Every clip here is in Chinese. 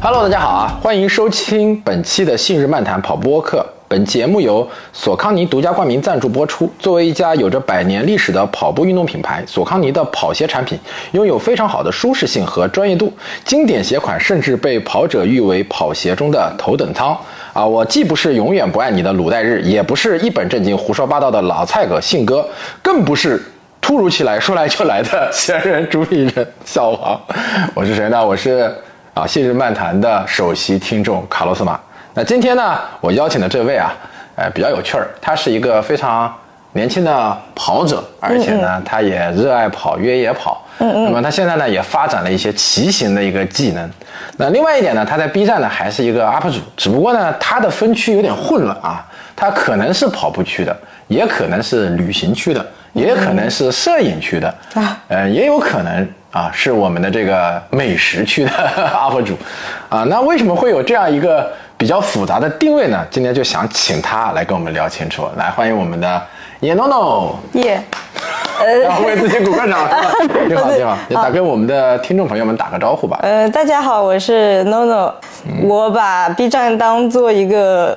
Hello，大家好啊！欢迎收听本期的《信日漫谈跑播客》。本节目由索康尼独家冠名赞助播出。作为一家有着百年历史的跑步运动品牌，索康尼的跑鞋产品拥有非常好的舒适性和专业度，经典鞋款甚至被跑者誉为跑鞋中的头等舱。啊，我既不是永远不爱你的鲁代日，也不是一本正经胡说八道的老蔡哥信哥，更不是突如其来说来就来的闲人主理人小王。我是谁呢？我是啊，信日漫谈的首席听众卡洛斯马。那今天呢，我邀请的这位啊，呃，比较有趣儿，他是一个非常年轻的跑者，而且呢，他也热爱跑越野跑。嗯嗯。那么他现在呢，也发展了一些骑行的一个技能。那另外一点呢，他在 B 站呢还是一个 UP 主，只不过呢，他的分区有点混乱啊，他可能是跑步区的，也可能是旅行区的，也可能是摄影区的，啊，呃，也有可能啊是我们的这个美食区的 UP 主，啊，那为什么会有这样一个？比较复杂的定位呢，今天就想请他来跟我们聊清楚。来，欢迎我们的叶 NONO。耶，呃，为自己鼓个掌。你好，你好，也打给我们的听众朋友们打个招呼吧。呃，大家好，我是 NONO。我把 B 站当做一个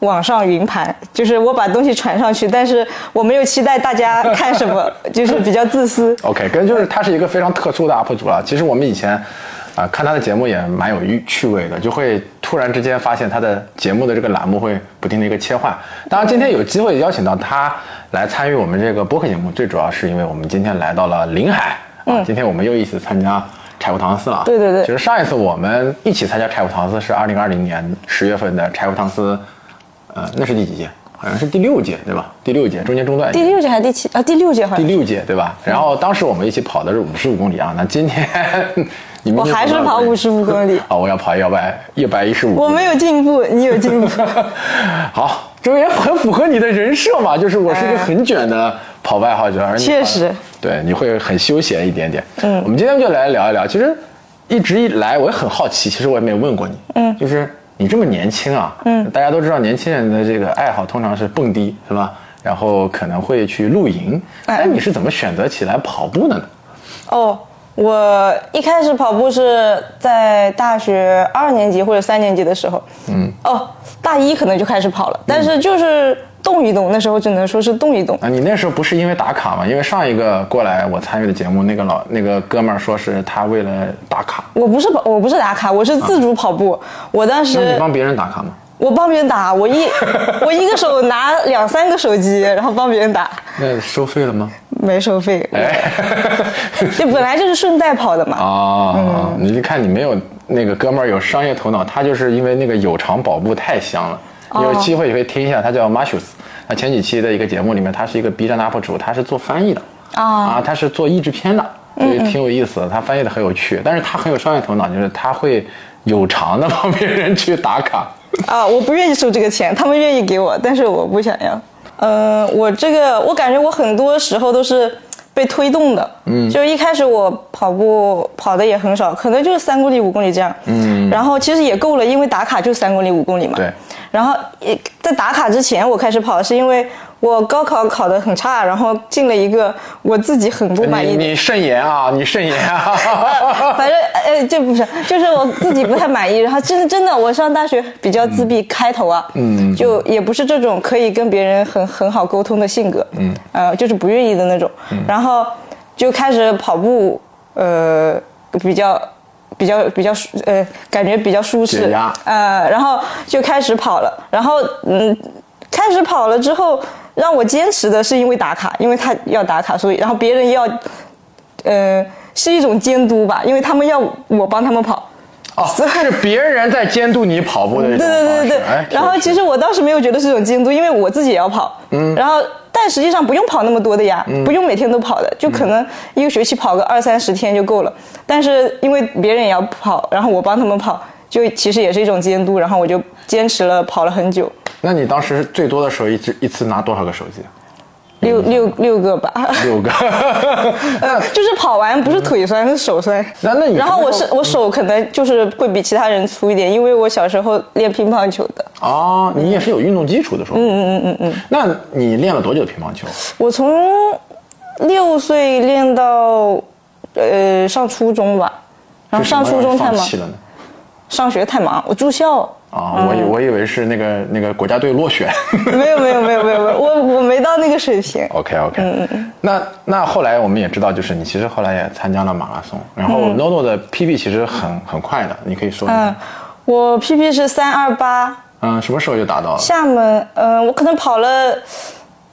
网上云盘，就是我把东西传上去，但是我没有期待大家看什么，就是比较自私。OK，跟就是他是一个非常特殊的 UP 主了。其实我们以前。啊，看他的节目也蛮有趣趣味的，就会突然之间发现他的节目的这个栏目会不停的一个切换。当然，今天有机会邀请到他来参与我们这个播客节目，最主要是因为我们今天来到了临海啊。今天我们又一起参加柴胡唐斯了。对对对。其实上一次我们一起参加柴胡唐斯是二零二零年十月份的柴胡唐斯，呃，那是第几届？好像是第六届对吧？第六届中间中断。第六届还是第七啊？第六届好像。第六届对吧？然后当时我们一起跑的是五十五公里啊。那今天。你我还是跑五十五公里。啊，我要跑一百一百一十五。我没有进步，你有进步。好，这也很符合你的人设嘛，就是我是一个很卷的跑步爱好者，而确实，对，你会很休闲一点点。嗯，我们今天就来聊一聊。其实一直以来我也很好奇，其实我也没有问过你。嗯，就是你这么年轻啊，嗯，大家都知道年轻人的这个爱好通常是蹦迪，是吧？然后可能会去露营。哎，你是怎么选择起来跑步的呢？哦。我一开始跑步是在大学二年级或者三年级的时候，嗯，哦，大一可能就开始跑了，但是就是动一动，那时候只能说是动一动。啊，你那时候不是因为打卡吗？因为上一个过来我参与的节目，那个老那个哥们儿说是他为了打卡。我不是跑，我不是打卡，我是自主跑步。我当时你帮别人打卡吗？我帮别人打，我一 我一个手拿两三个手机，然后帮别人打。那收费了吗？没收费。哎，这本来就是顺带跑的嘛。啊，你一看你没有那个哥们儿有商业头脑，他就是因为那个有偿跑步太香了。有机会也可以听一下，他叫 Marshus。他前几期的一个节目里面，他是一个 B 站 UP 主，他是做翻译的。啊啊，他是做译制片的，所以挺有意思的。他翻译的很有趣，但是他很有商业头脑，就是他会有偿的帮别人去打卡。啊，我不愿意收这个钱，他们愿意给我，但是我不想要。嗯，我这个我感觉我很多时候都是被推动的。嗯，就一开始我跑步跑的也很少，可能就是三公里、五公里这样。嗯，然后其实也够了，因为打卡就三公里、五公里嘛。对。然后在打卡之前，我开始跑是因为。我高考考得很差，然后进了一个我自己很不满意的。你慎言啊，你慎言啊。反正呃，这不是，就是我自己不太满意。然后真的真的，我上大学比较自闭，开头啊，嗯，就也不是这种可以跟别人很很好沟通的性格，嗯，呃，就是不愿意的那种。然后就开始跑步，呃，比较比较比较舒，呃，感觉比较舒适，呃，然后就开始跑了。然后嗯，开始跑了之后。让我坚持的是因为打卡，因为他要打卡，所以然后别人要，呃，是一种监督吧，因为他们要我帮他们跑。哦，是别人在监督你跑步的。对对对对对。然后其实我当时没有觉得是一种监督，因为我自己也要跑。嗯。然后，但实际上不用跑那么多的呀，不用每天都跑的，就可能一个学期跑个二三十天就够了。但是因为别人也要跑，然后我帮他们跑，就其实也是一种监督，然后我就坚持了跑了很久。那你当时最多的时候一次一次拿多少个手机？六六六个吧。六个，呃就是跑完不是腿酸是手酸。那那你然后我是我手可能就是会比其他人粗一点，因为我小时候练乒乓球的。哦，你也是有运动基础的，是吧？嗯嗯嗯嗯嗯。那你练了多久乒乓球？我从六岁练到呃上初中吧，然后上初中太忙。上学太忙，我住校。啊，我以我以为是那个那个国家队落选。没有没有没有没有没有，我我没到那个水平。OK OK，嗯嗯那那后来我们也知道，就是你其实后来也参加了马拉松，然后 NONO 的 PB 其实很很快的，你可以说一嗯下。，我 PB 是三二八，嗯，什么时候就达到了？厦门，嗯、我可能跑了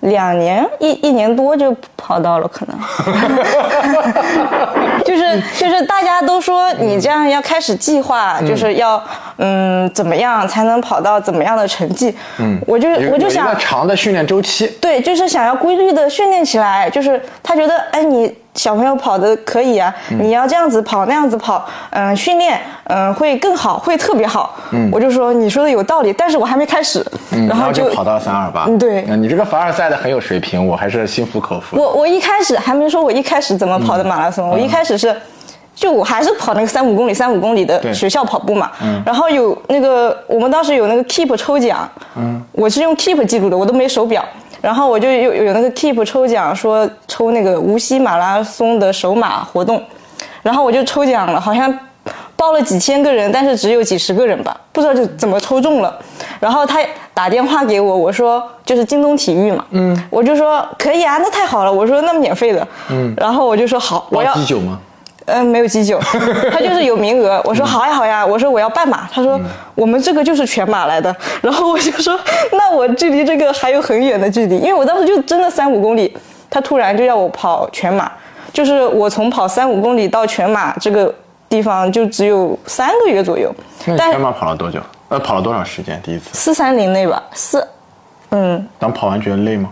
两年，一一年多就跑到了，可能。就是就是大家都说你这样要开始计划，就是要嗯怎么样才能跑到怎么样的成绩？嗯，我就我就想个长的训练周期。对，就是想要规律的训练起来，就是他觉得，哎，你小朋友跑的可以啊，你要这样子跑那样子跑，嗯、训练，嗯、会更好，会特别好。嗯，我就说你说的有道理，但是我还没开始，嗯，然后就跑到了三二八。嗯对。你这个凡尔赛的很有水平，我还是心服口服。我我一开始还没说我一开始怎么跑的马拉松，我一开始是。就我还是跑那个三五公里、三五公里的学校跑步嘛，然后有那个我们当时有那个 Keep 抽奖，嗯，我是用 Keep 记录的，我都没手表，然后我就有有那个 Keep 抽奖，说抽那个无锡马拉松的首马活动，然后我就抽奖了，好像报了几千个人，但是只有几十个人吧，不知道就怎么抽中了。然后他打电话给我，我说就是京东体育嘛，嗯，我就说可以啊，那太好了，我说那免费的，嗯，然后我就说好，我要吗？嗯，没有急救，他就是有名额。我说好呀好呀，我说我要半马。他说、我们这个就是全马来的。然后我就说那我距离这个还有很远的距离，因为我当时就真的三五公里，他突然就要我跑全马，就是我从跑三五公里到全马这个地方就只有三个月左右，那你全马跑了多久？呃，跑了多长时间？第一次？四三零内吧，四，嗯，当跑完觉得累吗？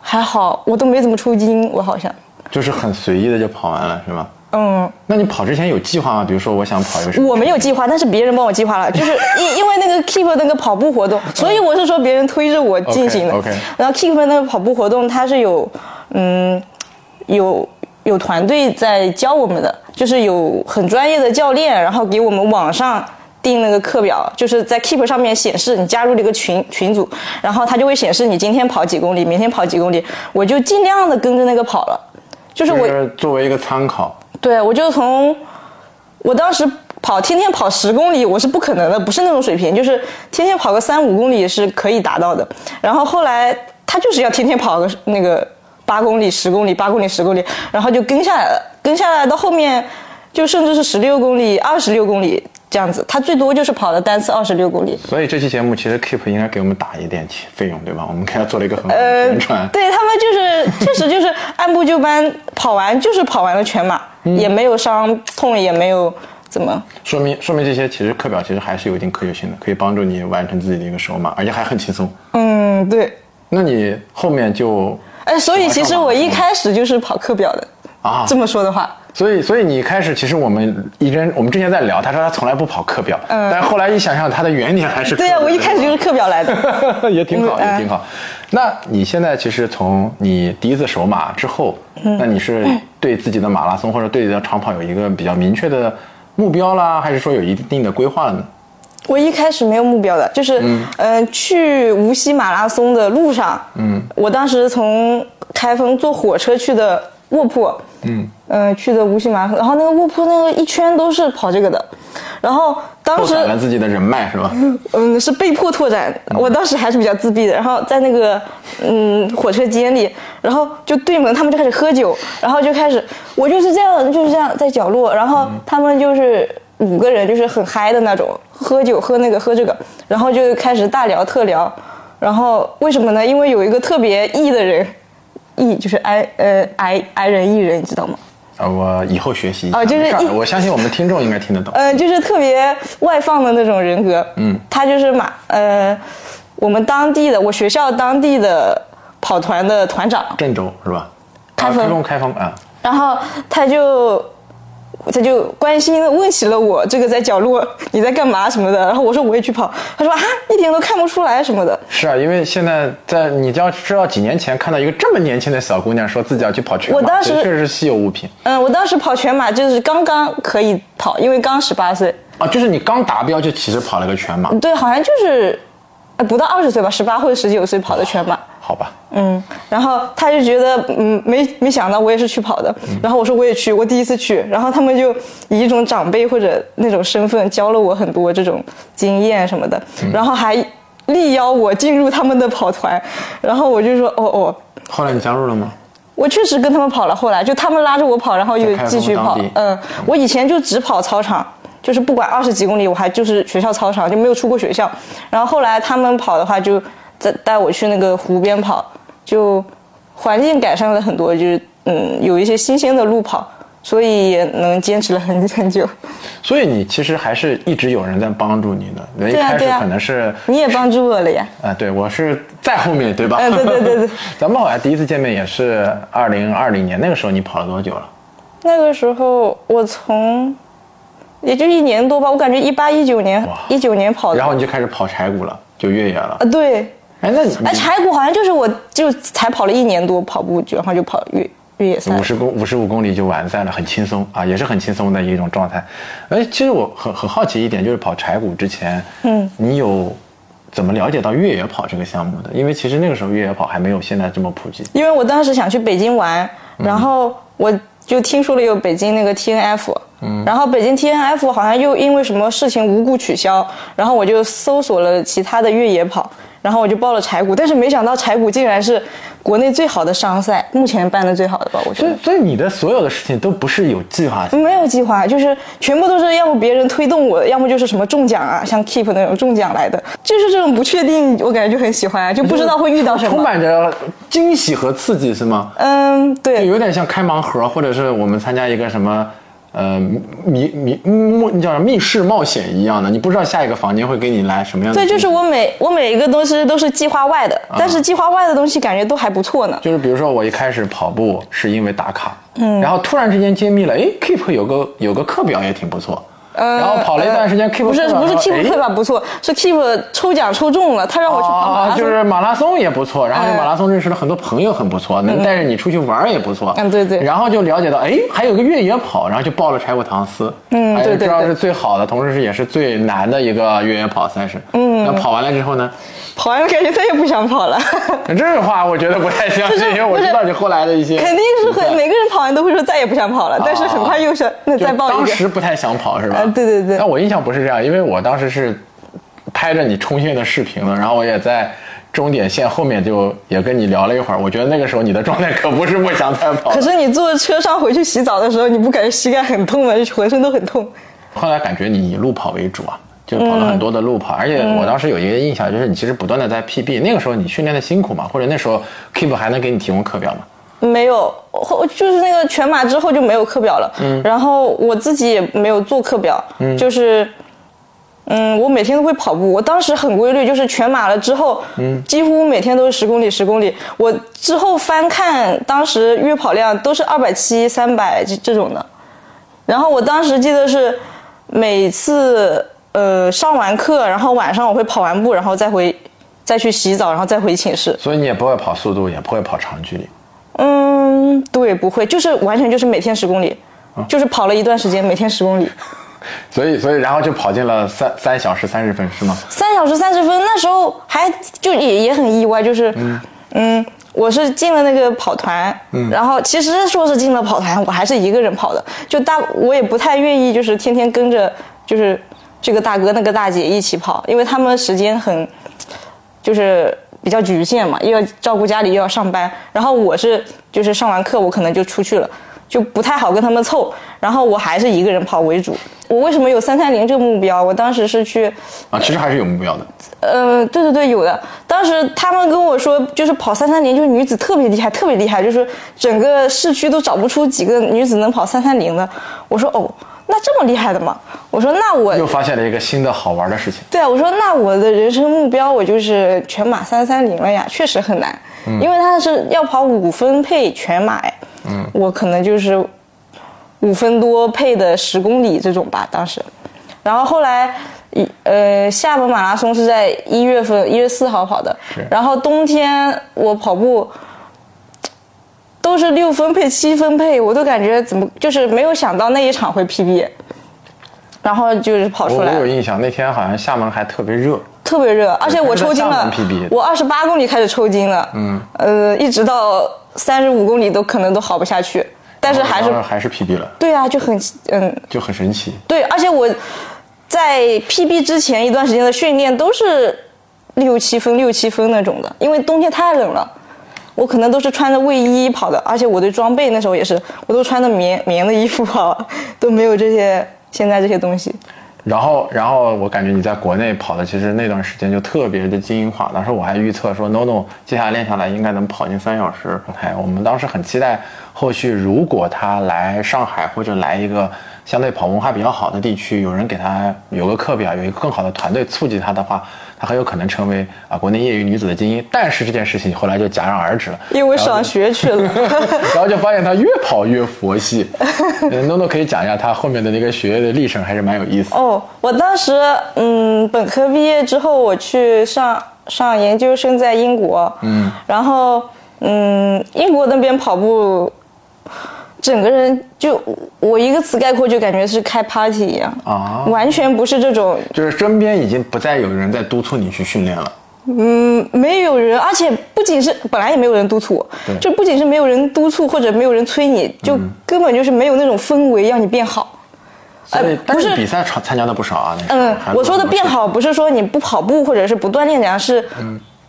还好，我都没怎么抽筋，我好像，就是很随意的就跑完了，是吗？嗯。那你跑之前有计划吗？比如说，我想跑一个什么？我没有计划，但是别人帮我计划了，就是因 因为那个 Keep 那个跑步活动，所以我是说别人推着我进行的。然后 Keep 那个跑步活动，它是有嗯有有团队在教我们的，就是有很专业的教练，然后给我们网上。定那个课表，就是在 Keep 上面显示你加入了一个群群组，然后它就会显示你今天跑几公里，明天跑几公里，我就尽量的跟着那个跑了，就是我就是作为一个参考。对，我就从我当时跑天天跑十公里，我是不可能的，不是那种水平，就是天天跑个三五公里是可以达到的。然后后来他就是要天天跑个那个八公里、十公里、八公里、十公里，然后就跟下来了，跟下来到后面就甚至是十六公里、二十六公里这样子，他最多就是跑了单次二十六公里。所以这期节目其实 Keep 应该给我们打一点钱费用，对吧？我们给他做了一个很好的呃宣传。，对他们就是确实就是按部就班跑完，就是跑完了全马，嗯也没有伤痛，也没有怎么。说明说明这些其实课表其实还是有一定科学性的，可以帮助你完成自己的一个手码，而且还很轻松。嗯，对。那你后面就哎，所以其实我一开始就是跑课表的啊这么说的话，所以，所以你一开始其实我们一直我们之前在聊，他说他从来不跑课表，嗯，但是后来一想想，他的原点还是对呀、我一开始就是课表来的。也挺好，嗯也挺好。那你现在其实从你第一次首马之后，嗯。那你是对自己的马拉松或者对自己的长跑有一个比较明确的目标啦，还是说有一定的规划了呢？我一开始没有目标的，就是嗯、呃去无锡马拉松的路上，嗯，我当时从开封坐火车去的卧铺，嗯，呃去的无锡马然后那个卧铺那个一圈都是跑这个的，然后当拓时展了自己的人脉是吧？嗯，是被迫拓展。我当时还是比较自闭的，然后在那个嗯火车间里，然后就对门他们就开始喝酒，然后就开始我就是这样就是这样在角落，然后他们就是五个人就是很嗨的那种，喝酒喝那个喝这个，然后就开始大聊特聊，然后为什么呢？因为有一个特别 E 的人，E 就是 I 呃 I I 人艺人，你知道吗？啊，我以后学习一下。哦就是我相信我们听众应该听得懂。呃，就是特别外放的那种人格。嗯，他就是马呃，我们当地的我学校当地的跑团的团长，郑州是吧？开封，开封啊。然后他就他就关心的问起了我这个在角落你在干嘛什么的，然后我说我也去跑，他说啊一点都看不出来什么的。是啊，因为现在在你要知道，几年前看到一个这么年轻的小姑娘说自己要去跑全马，我当时确实是稀有物品嗯，我当时跑全马就是刚刚可以跑，因为刚十八岁，啊！就是你刚达标就其实跑了个全马，对，好像就是呃不到二十岁吧，十八或者十九岁跑的全马。好好吧，嗯，然后他就觉得，嗯，没没想到我也是去跑的，然后我说我也去，我第一次去，然后他们就以一种长辈或者那种身份教了我很多这种经验什么的，然后还力邀我进入他们的跑团，然后我就说，哦哦，后来你加入了吗？我确实跟他们跑了，后来就他们拉着我跑，然后又继续跑。嗯，我以前就只跑操场，就是不管二十几公里，我还就是学校操场，就没有出过学校。然后后来他们跑的话，就带带我去那个湖边跑，就环境改善了很多，就是嗯有一些新鲜的路跑，所以也能坚持了很 很久。所以你其实还是一直有人在帮助你的。人一开始可能是你也帮助我了呀。啊，对我是在后面对吧？嗯对对对对 咱们好像第一次见面也是二零二零年，那个时候你跑了多久了？那个时候我从也就一年多吧，我感觉一八一九年哇一九年跑的。然后你就开始跑柴谷了，就越野了。啊对，哎，那你哎，柴谷好像就是我就才跑了一年多跑步，然后就跑越越野赛五。十公五十五公里就完赛了，很轻松啊，也是很轻松的一种状态。哎，其实我很很好奇一点，就是跑柴谷之前，嗯，你有怎么了解到越野跑这个项目的？因为其实那个时候越野跑还没有现在这么普及。因为我当时想去北京玩，然后我就听说了有北京那个 T N F，嗯，然后北京 T N F 好像又因为什么事情无故取消，然后我就搜索了其他的越野跑，然后我就报了柴谷，但是没想到柴谷竟然是国内最好的商赛，目前办的最好的吧，我觉得所以，。所以你的所有的事情都不是有计划性。没有计划，就是全部都是要么别人推动我，要么就是什么中奖啊，像 Keep 那种中奖来的，就是这种不确定，我感觉就很喜欢啊，就不知道会遇到什么充。满着惊喜和刺激，是吗？嗯，就对，有点像开盲盒，或者是我们参加一个什么呃密密嗯叫什么密室冒险一样的，你不知道下一个房间会给你来什么样的对，就是我每我每一个东西都是计划外的，但是计划外的东西感觉都还不错呢。就是比如说我一开始跑步是因为打卡，嗯，然后突然之间揭秘了，哎，Keep 有个有个课表也挺不错，呃然后跑了一段时间，Keep 不是不是 Keep 不错，是 Keep 抽奖抽中了，他让我去跑马拉啊，松。就是马拉松也不错，然后哎马拉松认识了很多朋友，很不错，能带着你出去玩也不错。嗯对对然后就了解到，哎，还有个越野跑，然后就报了柴谷唐斯。嗯对对知道是最好的，同时是也是最难的一个越野跑赛事。嗯，那跑完了之后呢？跑完了感觉再也不想跑了，这话我觉得不太相信，因为我知道你后来的一些肯定是会每个人跑完都会说再也不想跑了，但是很快又是那就再报一个。当时不太想跑是吧？啊对对对但我印象不是这样，因为我当时是拍着你冲线的视频了，然后我也在终点线后面就也跟你聊了一会儿。我觉得那个时候你的状态可不是不想再跑可。是你坐车上回去洗澡的时候，你不感觉膝盖很痛吗？就浑身都很痛。后来感觉你以路跑为主啊，就跑了很多的路跑，而且我当时有一个印象，就是你其实不断的在 PB。那个时候你训练的辛苦嘛，或者那时候 Keep 还能给你提供课表吗？没有，后就是那个全马之后就没有课表了。嗯，然后我自己也没有做课表，嗯，就是，嗯，我每天都会跑步。我当时很规律，就是全马了之后，嗯，几乎每天都是十公里，十公里。我之后翻看当时月跑量都是二百七、三百这这种的。然后我当时记得是每次呃上完课，然后晚上我会跑完步，然后再回再去洗澡，然后再回寝室。所以你也不会跑速度，也不会跑长距离。嗯，对，不会，就是完全就是每天十公里，就是跑了一段时间，每天十公里，所以，所以然后就跑进了三三小时三十分，是吗？三小时三十分，那时候还就也也很意外，就是嗯我是进了那个跑团，然后其实说是进了跑团，我还是一个人跑的，就大我也不太愿意，就是天天跟着就是这个大哥那个大姐一起跑，因为他们时间很就是比较局限嘛，又要照顾家里，又要上班。然后我是就是上完课我可能就出去了，就不太好跟他们凑。然后我还是一个人跑为主。我为什么有三三零这个目标？我当时是去，啊，其实还是有目标的。呃，对对对，有的。当时他们跟我说，就是跑三三零，就是女子特别厉害，特别厉害，就是整个市区都找不出几个女子能跑三三零的。我说哦，那这么厉害的吗？我说那我又发现了一个新的好玩的事情。对啊，我说那我的人生目标我就是全马三三零了呀，确实很难，因为他是要跑五分配全马哎，嗯，我可能就是五分多配的十公里这种吧，当时，然后后来。一呃，厦门马拉松是在一月份，一月四号跑的。然后冬天我跑步都是六分配、七分配，我都感觉怎么就是没有想到那一场会 PB，然后就是跑出来。了我有印象，那天好像厦门还特别热。特特别热，而且我抽筋了。PB，我二十八公里开始抽筋了，嗯，呃，一直到三十五公里都可能都好不下去，但是还是还是 PB 了，对啊，就很嗯，就很神奇。对，而且我在 PB 之前一段时间的训练都是六七分、六七分那种的，因为冬天太冷了，我可能都是穿着卫衣跑的，而且我的装备那时候也是，我都穿的棉棉的衣服跑，都没有这些现在这些东西。然后，然后我感觉你在国内跑的，其实那段时间就特别的精英化。当时我还预测说，NONO 接下来练下来应该能跑进三小时。哎，我们当时很期待后续如果他来上海或者来一个相对跑文化比较好的地区，有人给他有个课表，有一个更好的团队促进他的话，他很有可能成为啊国内业余女子的精英。但是这件事情后来就戛然而止了，因为上学去了，然后就发现她越跑越佛系。呃 NONO 可以讲一下她后面的那个学业的历程，还是蛮有意思。哦，我当时嗯，本科毕业之后，我去上上研究生，在英国，嗯，然后嗯，英国那边跑步，整个人就我一个词概括，就感觉是开 party 一样啊完全不是这种，就是身边已经不再有人在督促你去训练了。嗯，没有人，而且不仅是本来也没有人督促我，就不仅是没有人督促或者没有人催你，就根本就是没有那种氛围让你变好。呃，但不是是比赛参参加的不少啊。那嗯，我说的变好不是说你不跑步或者是不锻炼怎样，是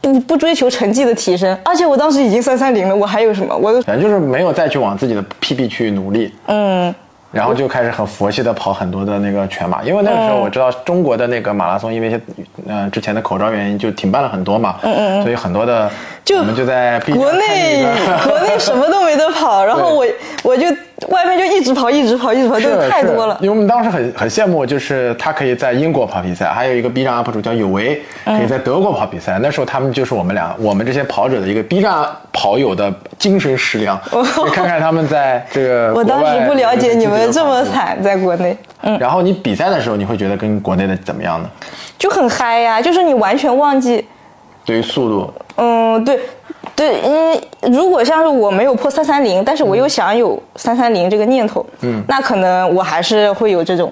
不不追求成绩的提升。而且我当时已经三三零了，我还有什么？我都反正就是没有再去往自己的 PB 去努力，嗯，然后就开始很佛系的跑很多的那个全马，因为那个时候我知道中国的那个马拉松，因为一些呃之前的口罩原因就停办了很多嘛，嗯嗯，所以很多的就我们就在国内 国内什么都没得跑，然后我我就外面就一直跑，一直跑，一直跑，是太多了。因为我们当时很很羡慕，就是他可以在英国跑比赛，还有一个 B 站 UP 主叫有为，可以在德国跑比赛。那时候他们就是我们俩，我们这些跑者的一个 B 站跑友的精神食粮。你看看他们在这个 我当时不了解你们这么惨，在国内，嗯，然后你比赛的时候，你会觉得跟国内的怎么样呢？就很嗨呀，就是你完全忘记对于速度，嗯，对，对，因为，如果像是我没有破三三零，但是我又想有三三零这个念头，嗯，那可能我还是会有这种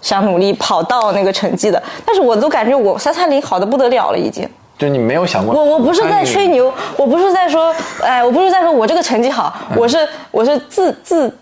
想努力跑到那个成绩的。但是我都感觉我三三零好的不得了了，已经。就你没有想过，我我不是在吹牛，我不是在说，哎，我不是在说我这个成绩好，我是我是自自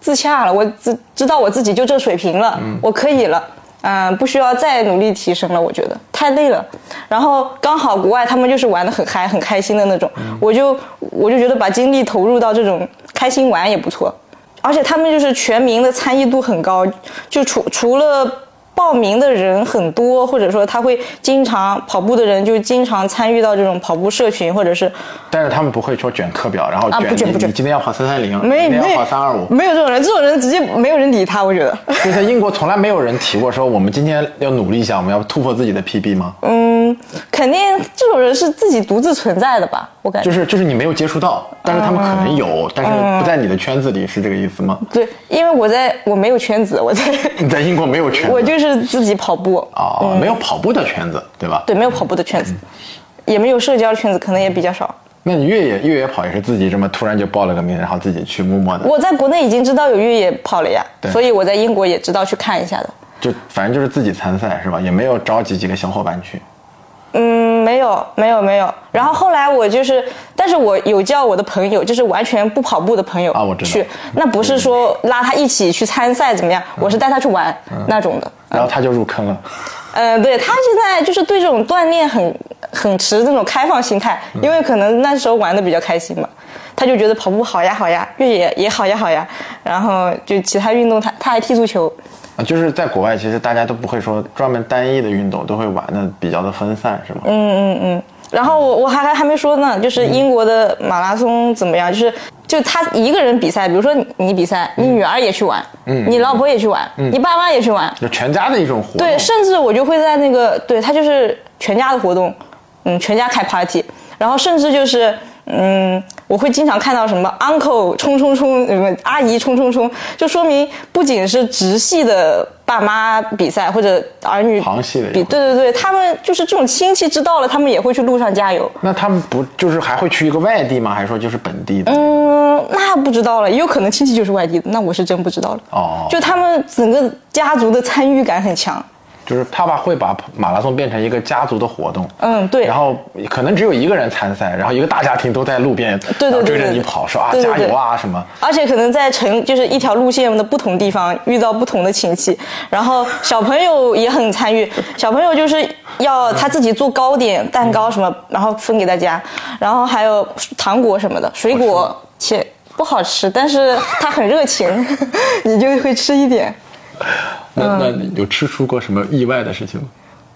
自洽了，我自知道我自己就这水平了，我可以了。嗯，不需要再努力提升了，我觉得太累了。然后刚好国外他们就是玩的很嗨、很开心的那种，我就我就觉得把精力投入到这种开心玩也不错。而且他们就是全民的参与度很高，就除除了报名的人很多，或者说他会经常跑步的人就经常参与到这种跑步社群，或者是但是他们不会说卷课表，然后卷不卷你你今天要跑三三零，没没明天要跑三二五。没有这种人，这种人直接没有人理他，我觉得。就在英国从来没有人提过说我们今天要努力一下，我们要突破自己的 PB 吗？嗯，肯定这种人是自己独自存在的吧，我感觉。就是就是你没有接触到，但是他们可能有，但是不在你的圈子里，是这个意思吗？对，因为我在我没有圈子，我在你在英国没有圈子，我就是自己跑步，啊、没有跑步的圈子，对吧？对，没有跑步的圈子，也没有社交圈子，可能也比较少。那你越野越野跑也是自己这么突然就报了个名，然后自己去默默的，我在国内已经知道有越野跑了呀对，所以我在英国也知道去看一下的。就反正就是自己参赛是吧？也没有召集几个小伙伴去。嗯，没有，没有，没有。然后后来我就是，但是我有叫我的朋友，就是完全不跑步的朋友啊我知道。去，那不是说拉他一起去参赛怎么样，我是带他去玩那种的。然后他就入坑了，嗯，对他现在就是对这种锻炼很很持那种开放心态，因为可能那时候玩的比较开心嘛，他就觉得跑步好呀好呀，越野也好呀好呀，然后就其他运动他他还踢足球，啊，就是在国外，其实大家都不会说专门单一的运动，都会玩的比较的分散，是吗？嗯嗯嗯，然后我我还还还没说呢，就是英国的马拉松怎么样？就是就他一个人比赛，比如说你你比赛，你女儿也去玩，嗯，你老婆也去玩，你爸妈也去玩，就全家的一种活动。对，甚至我就会在那个，对他就是全家的活动，嗯，全家开 party，然后甚至就是，嗯，我会经常看到什么 uncle 冲冲冲，什么阿姨冲冲冲，就说明不仅是直系的爸妈比赛或者儿女，旁系的比对对对，他们就是这种亲戚知道了，他们也会去路上加油。那他们不就是还会去一个外地吗？还是说就是本地的？嗯，那不知道了，也有可能亲戚就是外地的，那我是真不知道了。哦就他们整个家族的参与感很强。就是他把会把马拉松变成一个家族的活动，嗯，对。然后可能只有一个人参赛，然后一个大家庭都在路边对对对追着你跑，说啊加油啊什么。而且可能在城就是一条路线的不同地方遇到不同的亲戚，然后小朋友也很参与，小朋友就是要他自己做糕点、蛋糕什么，然后分给大家，然后还有糖果什么的，水果且不好吃，但是他很热情，你就会吃一点。那那有吃出过什么意外的事情吗？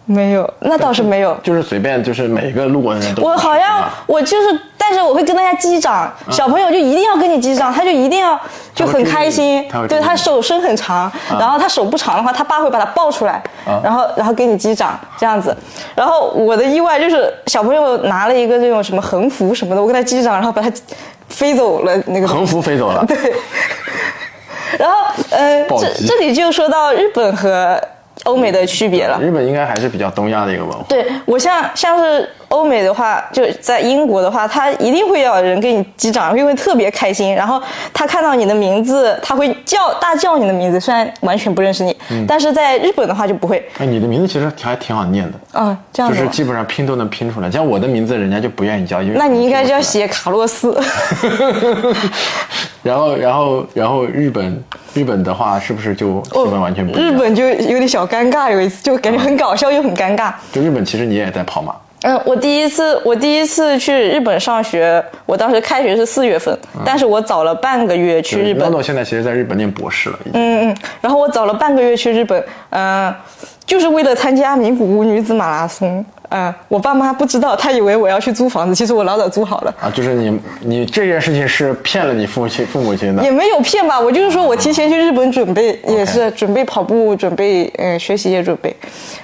没有，那倒是没有，就是随便，就是每个路过的人都。我好像我就是，但是我会跟大家击掌，小朋友就一定要跟你击掌，他就一定要就很开心。对他手伸很长，然后他手不长的话，他爸会把他抱出来，然后然后给你击掌这样子。然后我的意外就是小朋友拿了一个这种什么横幅什么的，我跟他击掌，然后把他飞走了那个横幅飞走了。对。然后，呃，这这里就说到日本和欧美的区别了。日本应该还是比较东亚的一个文化。对我像像是欧美的话，就在英国的话，他一定会要人给你击掌，因为特别开心。然后他看到你的名字，他会叫大叫你的名字，虽然完全不认识你，但是在日本的话就不会。哎，你的名字其实还挺好念的。嗯，这样就是基本上拼都能拼出来。像我的名字，人家就不愿意叫，因为那你应该叫写卡洛斯。然后，然后，然后日本，日本的话是不是就气氛完全不一样？日本就有点小尴尬，有一次就感觉很搞笑又很尴尬。就日本，其实你也在跑马。嗯，我第一次，我第一次去日本上学，我当时开学是四月份，但是我早了半个月去日本。诺诺现在其实在日本念博士了，已经。嗯嗯，然后我早了半个月去日本，嗯，就是为了参加名古屋女子马拉松。嗯，我爸妈不知道，他以为我要去租房子，其实我老早租好了。啊，就是你，你这件事情是骗了你父亲父母亲的？也没有骗吧，我就是说我提前去日本准备，也是准备跑步，准备嗯学习也准备。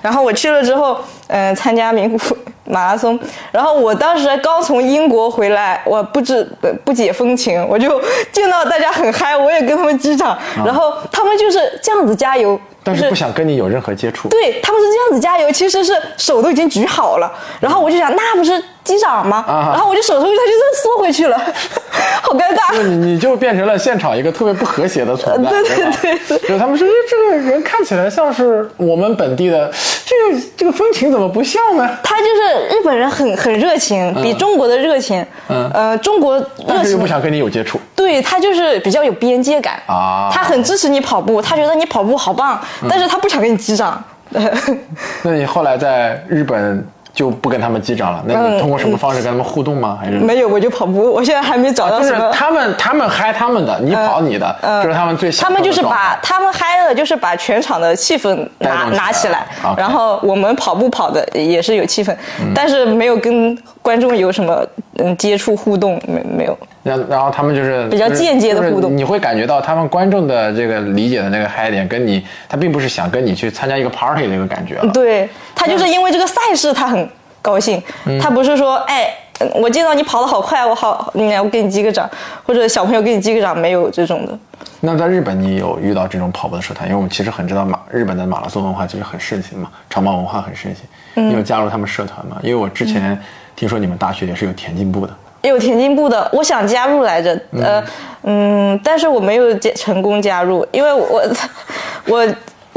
然后我去了之后，嗯，参加名古 马拉松。然后我当时刚从英国回来，我不知不解风情，我就 见到大家很嗨，我也跟他们击掌，然后他们就是这样子加油。但是不想跟你有任何接触。对他们是这样子加油，其实是手都已经举好了，然后我就想，那不是机长吗？然后我就手出去，他就缩回去了，好尴尬。你你就变成了现场一个特别不和谐的存在，对对对。就他们说，哎，这个人看起来像是我们本地的，这个这个风情怎么不像呢？他就是日本人，很很热情，比中国的热情。嗯。呃，中国热情又不想跟你有接触。对他就是比较有边界感啊，他很支持你跑步，他觉得你跑步好棒，但是他不想跟你击掌。那你后来在日本？就不跟他们击掌了。那你通过什么方式跟他们互动吗？还是没有？我就跑步。我现在还没找到什么。他们他们嗨他们的，你跑你的，就是他们最。他们就是把他们嗨的，就是把全场的气氛拿拿起来。然后我们跑步跑的也是有气氛，但是没有跟观众有什么嗯接触互动，没没有。然然后他们就是比较间接的互动。你会感觉到他们观众的这个理解的那个嗨点，跟你他并不是想跟你去参加一个 party 的一个感觉。对他就是因为这个赛事，他很。高兴，他不是说，哎，我见到你跑得好快，我好，来我给你击个掌，或者小朋友给你击个掌，没有这种的。那在日本，你有遇到这种跑步的社团？因为我们其实很知道马日本的马拉松文化其实很盛行嘛，长跑文化很盛行。你有加入他们社团吗？因为我之前听说你们大学也是有田径部的，有田径部的，我想加入来着，呃，嗯，但是我没有加成功加入，因为我 我。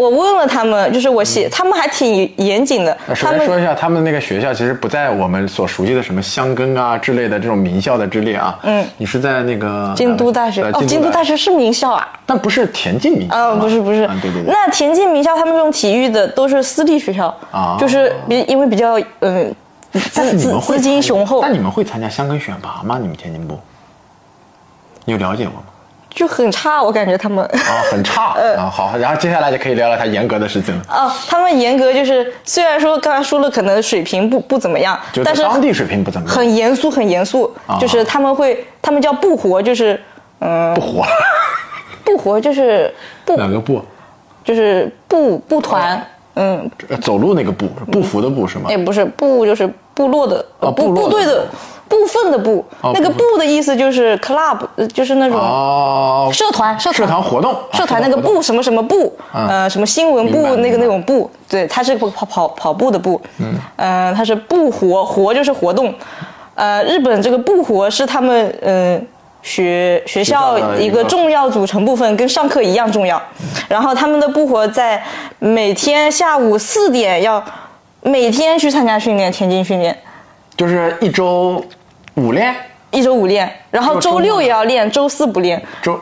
我问了他们，就是我写，他们还挺严谨的。首先说一下，他们那个学校其实不在我们所熟悉的什么香根啊之类的这种名校的之列啊。嗯，你是在那个京都大学哦，京都大学是名校啊，但不是田径名校。嗯，不是不是，对对对。那田径名校，他们这种体育的都是私立学校啊，就是比因为比较嗯资资金雄厚。那你们会参加香根选拔吗？你们田径部，你有了解过吗？就很差，我感觉他们。啊很差。啊好，然后接下来就可以聊聊他严格的事情。了啊。他们严格就是，虽然说刚才说了可能水平不不怎么样，但是当地水平不怎么样，很严肃很严肃，就是他们会他们叫不活，就是嗯不活，不活就是不哪个不，就是不不团嗯。走路那个步步服的步是吗？也不是步就是部落的啊部部队的。部分的部，那个部的意思就是 club，就是那种社团社团。活动社团那个部什么什么部，呃什么新闻部那个那种部，对，它是跑跑跑步的步，嗯，呃它是部活活就是活动，呃日本这个部活是他们嗯学学校一个重要组成部分，跟上课一样重要。然后他们的部活在每天下午四点要每天去参加训练，田径训练，就是一周五练，一周五练，然后周六也要练，周四不练，周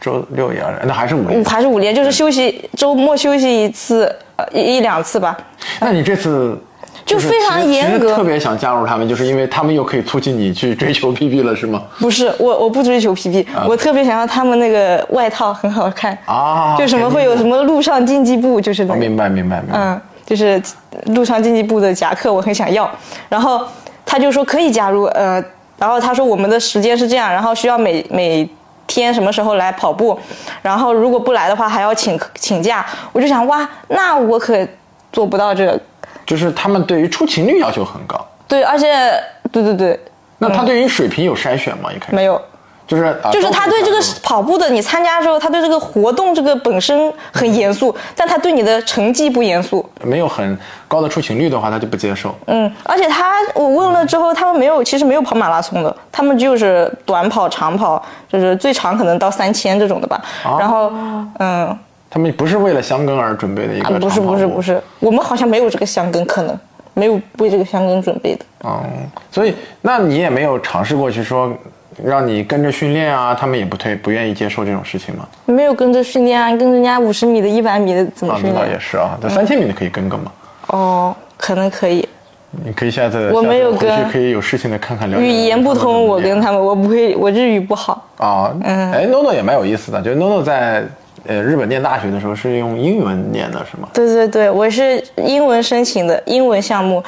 周六也要练，那还是五练五。还是五练，就是休息周末休息一次，呃一一两次吧。那你这次就非常严格特别想加入他们，就是因为他们又可以促进你去追求 PB 了，是吗？不是我，我不追求 PB，、我特别想要他们那个外套很好看啊就什么会有什么陆上竞技部，就是那个，哦明白明白明白。嗯，就是陆上竞技部的夹克，我很想要。然后他就说可以加入，呃，然后他说我们的时间是这样，然后需要每每天什么时候来跑步，然后如果不来的话还要请请假。我就想哇，那我可做不到这个。就是他们对于出勤率要求很高。对，而且对对对，那他对于水平有筛选吗？一开始没有。就是啊就是他对这个跑步的，你参加之后，他对这个活动这个本身很严肃，但他对你的成绩不严肃。没有很高的出勤率的话，他就不接受。嗯，而且他我问了之后，他们没有，其实没有跑马拉松的，他们就是短跑、长跑，就是最长可能到三千这种的吧。然后，嗯，他们不是为了香根而准备的一个、啊，不是不是不。是，我们好像没有这个香根，可能没有为这个香根准备的。嗯，所以那你也没有尝试过去说让你跟着训练啊，他们也不推不愿意接受这种事情吗？没有跟着训练啊，跟人家五十米的、一百米的怎么啊，那倒？也是啊，这三千米的可以跟跟嘛。哦，可能可以。你可以下次我没有跟可以有事情的看看了解。语言不通，我跟他他们，我不会，我日语不好。啊，嗯，哎，NONO 也蛮有意思的，就 NONO 在呃日本念大学的时候是用英文念的，是吗？对对对，我是英文申请的，英文项目，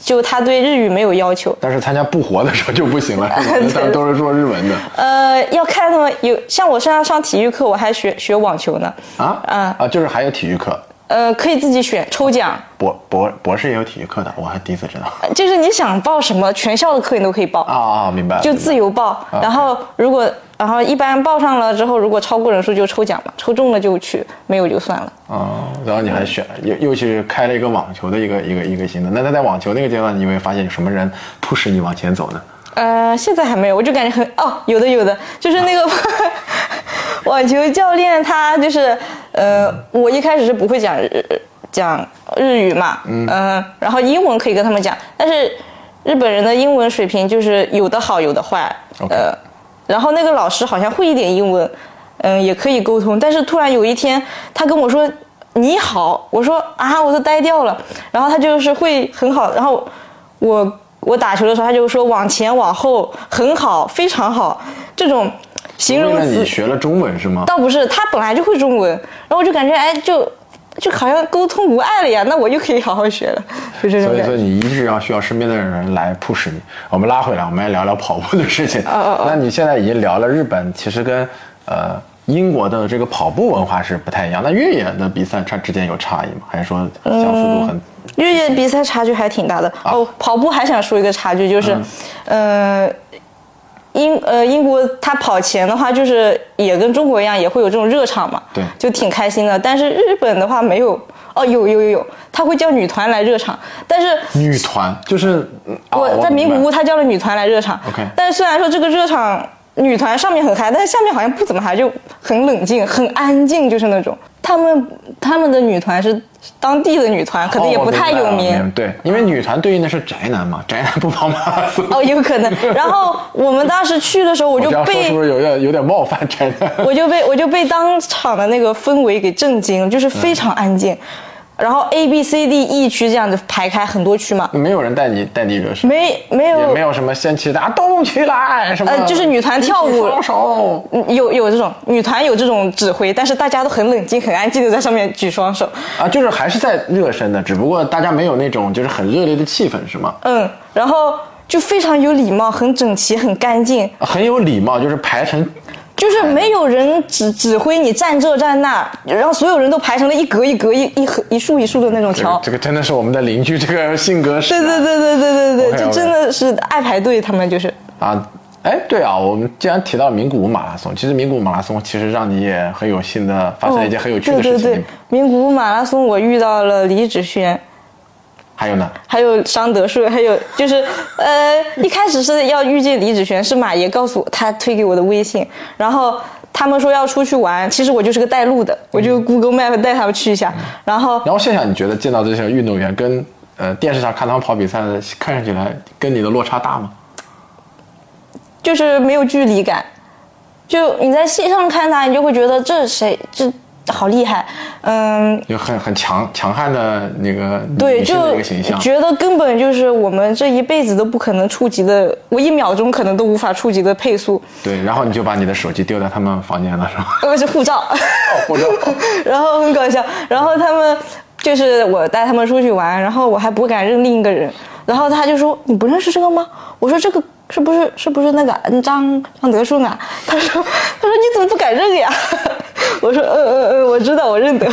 就他对日语没有要求。但是参加不活的时候就不行了，是吧 都是说日文的呃，要看他们有，像我上上体育课，我还学学网球呢。啊啊啊，就是还有体育课，呃，可以自己选抽奖，博博博士也有体育课的，我还第一次知道。就是你想报什么，全校的课你都可以报，啊啊，明白了。就自由报。然后如果，然后一般报上了之后，如果超过人数就抽奖嘛，抽中了就去，没有就算了。哦，然后你还选又又去开了一个网球的一个一个一个新的。那那在网球那个阶段，你有没有发现有什么人 push 你往前走呢？呃，现在还没有，我就感觉很哦，有的有的，就是那个 网球教练，他就是呃，我一开始是不会讲日讲日语嘛，嗯、然后英文可以跟他们讲，但是日本人的英文水平就是有的好有的坏呃，然后那个老师好像会一点英文，嗯、也可以沟通，但是突然有一天他跟我说你好，我说啊，我都呆掉了，然后他就是会很好，然后我我打球的时候，他就说往前往后很好，非常好，这种形容词你学了中文是吗？倒不是，他本来就会中文，然后我就感觉哎，就就好像沟通无碍了呀，那我就可以好好学了，就这种。所以说你一直要需要身边的人来 push 你。我们拉回来，我们来聊聊跑步的事情。哦哦那你现在已经聊了日本，其实跟呃英国的这个跑步文化是不太一样。那越野的比赛它之间有差异吗？还是说相似度很？越野比赛差距还挺大的、哦。跑步还想说一个差距，就是，呃，英呃英国他跑前的话，就是也跟中国一样，也会有这种热场嘛，对就挺开心的。但是日本的话没有，哦有有有有，他会叫女团来热场，但是女团就是我在名古屋，他叫了女团来热场。OK 但是虽然说这个热场女团上面很嗨，但是下面好像不怎么嗨，就很冷静、很安静，就是那种。他们他们的女团是当地的女团，可能也哦不太有名。对，因为女团对应的是宅男嘛，宅男不跑马拉松。哦，有可能。然后我们当时去的时候，我我就被是不是有点有点冒犯宅男？我就被我就被当场的那个氛围给震惊了，就是非常安静。然后 A B C D E 区这样子排开很多区嘛，没有人带你带你热身，没没也有没有什么掀起大家动起来什么，呃就是女团跳舞举双手。嗯有有这种女团有这种指挥，但是大家都很冷静、很安静的在上面举双手。啊，就是还是在热身的，只不过大家没有那种就是很热烈的气氛，是吗？嗯，然后就非常有礼貌、很整齐、很干净，很有礼貌，就是排成就是没有人指指挥你站这站那，然后所有人都排成了一格一格、一一横一竖一竖的那种条。这个这个真的是我们的邻居，这个性格是对对对对对对对就真的是爱排队，他们就是。啊。哎，对啊，我们既然提到名古屋马拉松，其实名古屋马拉松其实让你也很有幸的发生了一件很有趣的事情。哦对对对，名古屋马拉松我遇到了李芷萱，还有呢？还有商德顺，还有就是呃，一开始是要遇见李子璇，是马爷告诉我，他推给我的微信，然后他们说要出去玩，其实我就是个带路的，我就 Google Map 带他们去一下，然后然后现场你觉得见到这些运动员跟呃电视上看他们跑比赛的，看上去来跟你的落差大吗？就是没有距离感，就你在线上看他，你就会觉得这谁这好厉害，嗯，就很很强强悍的那个对，就。觉得根本就是我们这一辈子都不可能触及的，我一秒钟可能都无法触及的配速，对，然后你就把你的手机丢在他们房间了，是吧？呃，是护照，护照。然后很搞笑，然后他们就是我带他们出去玩，然后我还不敢认另一个人，然后他就说你不认识这个吗？我说这个是不是是不是那个嗯张张德顺啊？他说他说你怎么不敢认呀？我说嗯嗯嗯，我知道我认得。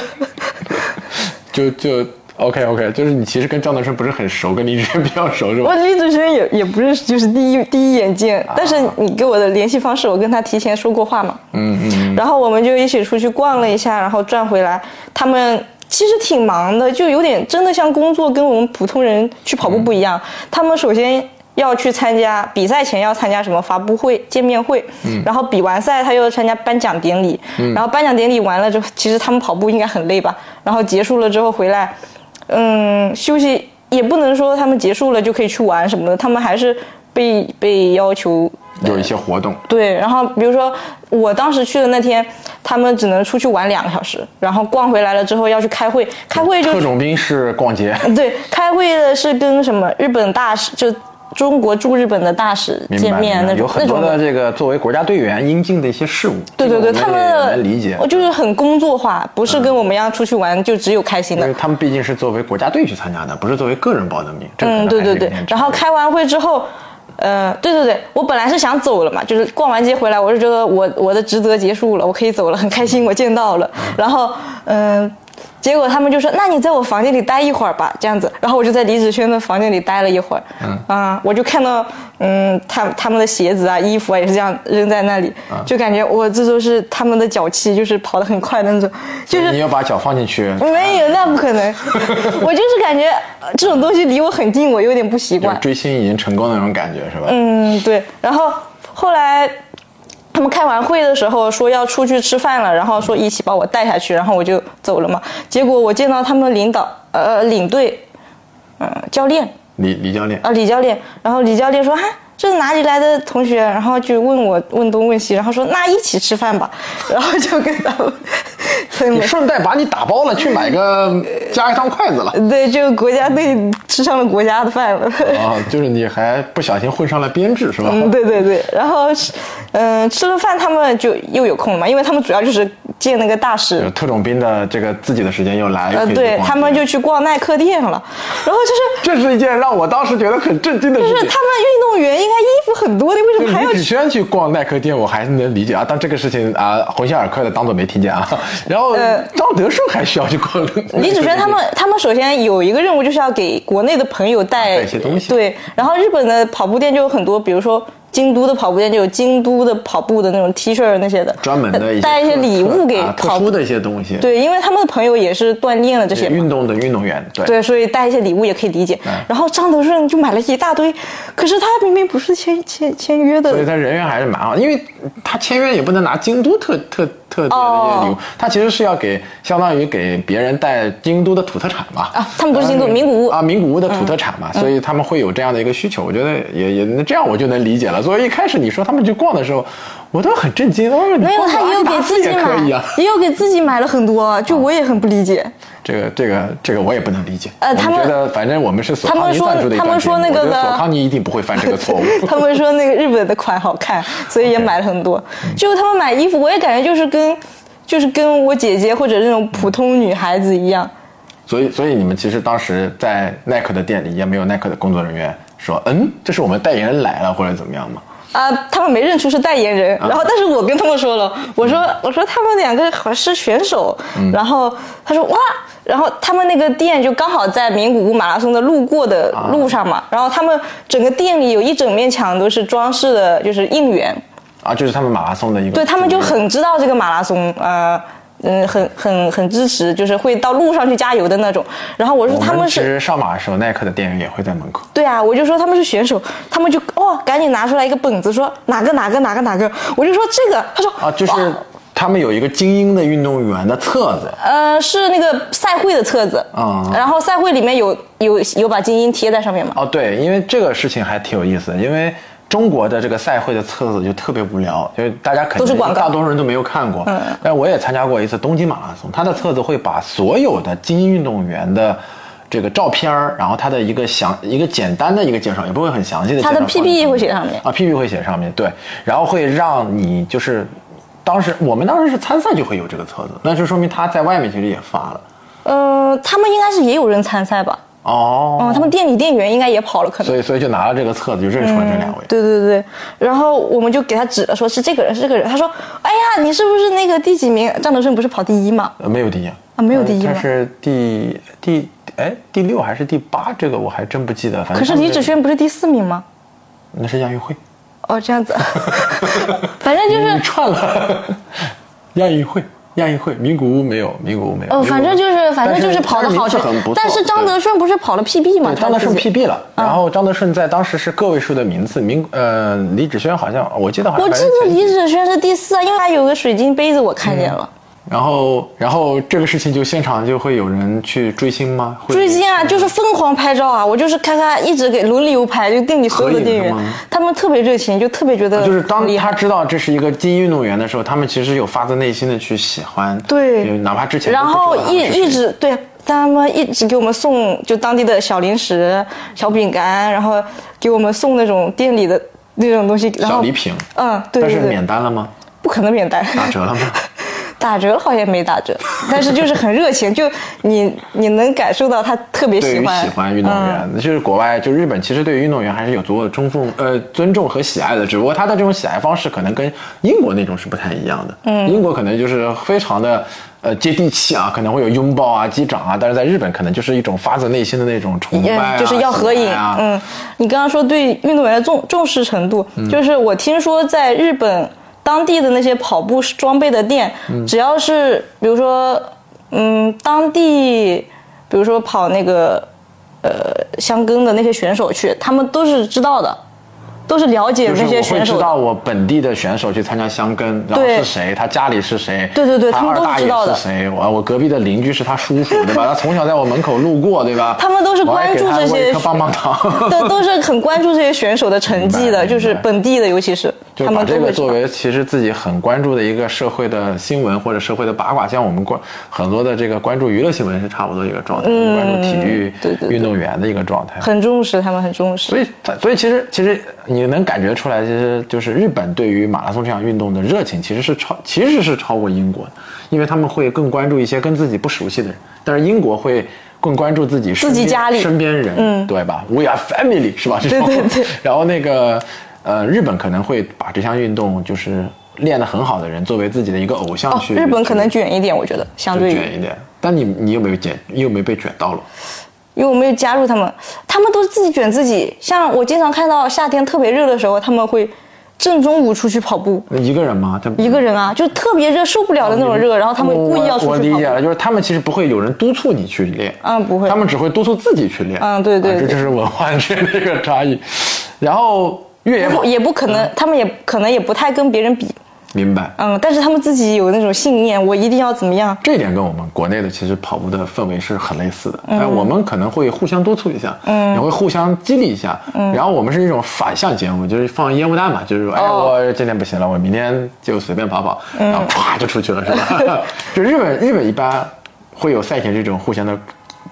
就就 OK OK，就是你其实跟张德顺不是很熟，跟李志轩比较熟，是吧我？李子轩也也不认识，就是第一第一眼见，但是你给我的联系方式，我跟他提前说过话嘛。嗯嗯。然后我们就一起出去逛了一下，然后转回来。他们其实挺忙的，就有点真的像工作，跟我们普通人去跑步不一样。他们首先要去参加比赛前要参加什么发布会、见面会，然后比完赛他又要参加颁奖典礼，然后颁奖典礼完了之后，其实他们跑步应该很累吧？然后结束了之后回来，嗯，休息也不能说他们结束了就可以去玩什么的，他们还是被被要求有一些活动，对，然后比如说我当时去的那天，他们只能出去玩两个小时，然后逛回来了之后要去开会，开会就特种兵是逛街，对，开会的是跟什么日本大使，就中国驻日本的大使见面那种有很多的这个作为国家队员应尽的一些事务。对对对，他们的能理解我，就是很工作化，不是跟我们一样出去玩就只有开心的因为。他们毕竟是作为国家队去参加的，不是作为个人报的名。嗯，对对对。然后开完会之后，呃，对对对，我本来是想走了嘛，就是逛完街回来，我是觉得我我的职责结束了，我可以走了，很开心，我见到了。然后，嗯、结果他们就说：“那你在我房间里待一会儿吧，这样子。”然后我就在李子轩的房间里待了一会儿，嗯啊，我就看到，嗯，他他们的鞋子啊、衣服啊也是这样扔在那里，就感觉我这都是他们的脚气，就是跑得很快的那种，就是你要把脚放进去，没有，那不可能。我就是感觉呃这种东西离我很近，我有点不习惯。追星已经成功的那种感觉，是吧？嗯，对。然后后来他们开完会的时候说要出去吃饭了，然后说一起把我带下去，然后我就走了嘛。结果我见到他们领导，呃，领队，嗯、教练李李教练，啊，李教练。然后李教练说：“哈，这是哪里来的同学？”然后就问我问东问西，然后说：“那一起吃饭吧。”然后就跟他们。顺带把你打包了，去买个加一双筷子了。对，就国家队吃上了国家的饭了。啊，就是你还不小心混上了编制，是吧？嗯，对对对，然后是，嗯、吃了饭他们就又有空了嘛，因为他们主要就是见那个大使，特种兵的这个自己的时间又来，又呃，可以去逛对他们就去逛耐克店了，然后就是这是一件让我当时觉得很震惊的事情。就是他们运动员应该衣服很多的，为什么还要去？李子轩去逛耐克店，我还是能理解啊，但这个事情啊，鸿星尔克的当做没听见啊。然后呃张德顺还需要去逛李子轩他们，他们首先有一个任务，就是要给国内的朋友带带一些东西。对，然后日本的跑步店就有很多，比如说京都的跑步店就有京都的跑步的那种 T 恤那些的，专门的带一些礼物给啊特跑步。殊的一些东西，对，因为他们的朋友也是锻炼了这些。运动的运动员，对对，所以带一些礼物也可以理解。然后张德顺就买了一大堆，可是他明明不是签签签约的所以他人缘还是蛮好，因为他签约也不能拿京都特特特别的一些礼物，哦他其实是要给相当于给别人带京都的土特产嘛。啊，他们不是京都名古屋啊，名古屋的土特产嘛，所以他们会有这样的一个需求，我觉得也也那这样我就能理解了。所以一开始你说他们去逛的时候，我都很震惊，没有，他也有给自己买也啊。，也有给自己买了很多，就我也很不理解。这个这个这个我也不能理解。呃他们我觉得反正我们是索他们说康尼赞助的一他们说那个的索康尼一定不会犯这个错误。他们说那个日本的款好看，所以也买了很多。就他们买衣服，我也感觉就是跟就是跟我姐姐或者那种普通女孩子一样。所以，所以你们其实当时在耐克的店里也没有耐克的工作人员说，嗯，这是我们代言人来了或者怎么样吗？啊，他们没认出是代言人，然后但是我跟他们说了，我说我说他们两个好像是选手，然后他说哇，然后他们那个店就刚好在名古屋马拉松的路过的路上嘛，然后他们整个店里有一整面墙都是装饰的，就是应援，啊，就是他们马拉松的一个，对他们就很知道这个马拉松，呃。嗯，很很很支持，就是会到路上去加油的那种。然后我说他们是，其实上马的时候，耐克的店员也会在门口。对啊，我就说他们是选手，他们就哦，赶紧拿出来一个本子，说哪个哪个哪个哪个，我就说这个，他说啊，就是他们有一个精英的运动员的册子，呃，是那个赛会的册子，啊然后赛会里面有有有把精英贴在上面嘛，哦，对，因为这个事情还挺有意思的，因为中国的这个赛会的册子就特别无聊，就是大家肯定都是广告大多数人都没有看过。嗯，但我也参加过一次东京马拉松，他的册子会把所有的精英运动员的。这个照片儿，然后他的一个详一个简单的一个介绍，也不会很详细的介绍他的 PPE 会写上面。啊，PPT 会写上面，对，然后会让你就是，当时我们当时是参赛就会有这个册子，那就说明他在外面其实也发了。呃，他们应该是也有人参赛吧？哦，哦，他们店里店员应该也跑了，可能。所以所以就拿了这个册子，就认出了这两位。对对对，然后我们就给他指了，说是这个人，是这个人。他说：“哎呀，你是不是那个第几名？张德顺不是跑第一吗？呃没有第一啊没有第一吗他是第第哎第六还是第八？这个我还真不记得。反正可是李芷萱不是第四名吗？那是亚运会，哦，这样子，反正就是串了。亚运会，亚运会，名古屋没有，名古屋没有。反正就是反正就是跑的好但是很不错。但是张德顺不是跑了 PB 吗？对张德顺 PB 了，然后张德顺在当时是个位数的名次，名呃李芷萱好像我记得好像我记得李芷萱是第四啊，因为他有个水晶杯子，我看见了。然后，然后这个事情就现场就会有人去追星吗？会追星啊，就是疯狂拍照啊！我就是看看，一直给轮流拍，就店里所有的店员他们特别热情，就特别觉得就是当很厉害他知道这是一个精英运动员的时候，他们其实有发自内心的去喜欢，对哪怕之前然后一一直对他们一直给我们送就当地的小零食、小饼干，然后给我们送那种店里的那种东西，然后小礼品，嗯，对但是免单了吗？不可能免单，打折了吗？打折好像没打折，但是就是很热情，就你你能感受到他特别喜欢。喜欢运动嗯。员，就是国外就日本，其实对于运动员还是有足够的尊重呃尊重和喜爱的，只不过他的这种喜爱方式可能跟英国那种是不太一样的。嗯，英国可能就是非常的呃接地气啊，可能会有拥抱啊、击掌啊，但是在日本可能就是一种发自内心的那种崇拜、啊嗯，就是要合影。啊、嗯，你刚刚说对运动员的重重视程度，嗯。就是我听说在日本当地的那些跑步装备的店，嗯只要是比如说，嗯，当地比如说跑那个呃箱根的那些选手去，他们都是知道的，都是了解就是那些我会知选手的。道我本地的选手去参加箱根，然后是谁，他家里是谁，对对对他们都知道的爷是谁，我我隔壁的邻居是他叔叔，对吧？他从小在我门口路过，对吧？他们都是关注这些棒棒糖，对，都是很关注这些选手的成绩的，就是本地的，尤其是就把。这个作为其实自己很关注的一个社会的新闻或者社会的八卦，像我们关很多的这个关注娱乐新闻是差不多一个状态，关注体育运动员的一个状态。很重视，他们很重视。所以，所以其实其实你能感觉出来，其实就是日本对于马拉松这项运动的热情，其实是超其实是超过英国的，因为他们会更关注一些跟自己不熟悉的人，但是英国会更关注自己自己家里身边人，嗯，对吧？We are family 是吧？对对对 然后那个呃，日本可能会把这项运动就是练得很好的人作为自己的一个偶像哦，去。日本可能卷一点，我觉得相对于，卷一点，但你你有没有卷？你有没有被卷到了？因为我没有加入他们，他们都是自己卷自己。像我经常看到夏天特别热的时候，他们会正中午出去跑步，一个人吗？他一个人啊，就特别热，受不了的那种热，然后他们故意要我出去跑步。我理解了，就是他们其实不会有人督促你去练，嗯不会他们只会督促自己去练。嗯对对对啊这就是文化之间的 一个差异。然后越野跑，也不可能，他们也可能也不太跟别人比，明白。嗯，但是他们自己有那种信念，我一定要怎么样。这一点跟我们国内的其实跑步的氛围是很类似的，嗯。但我们可能会互相督促一下，嗯，也会互相激励一下，嗯，然后我们是一种反向节目，就是放烟雾弹嘛，就是说，哎，哦。我今天不行了，我明天就随便跑跑，然后唰就出去了，是吧？就日本日本一般会有赛前这种互相的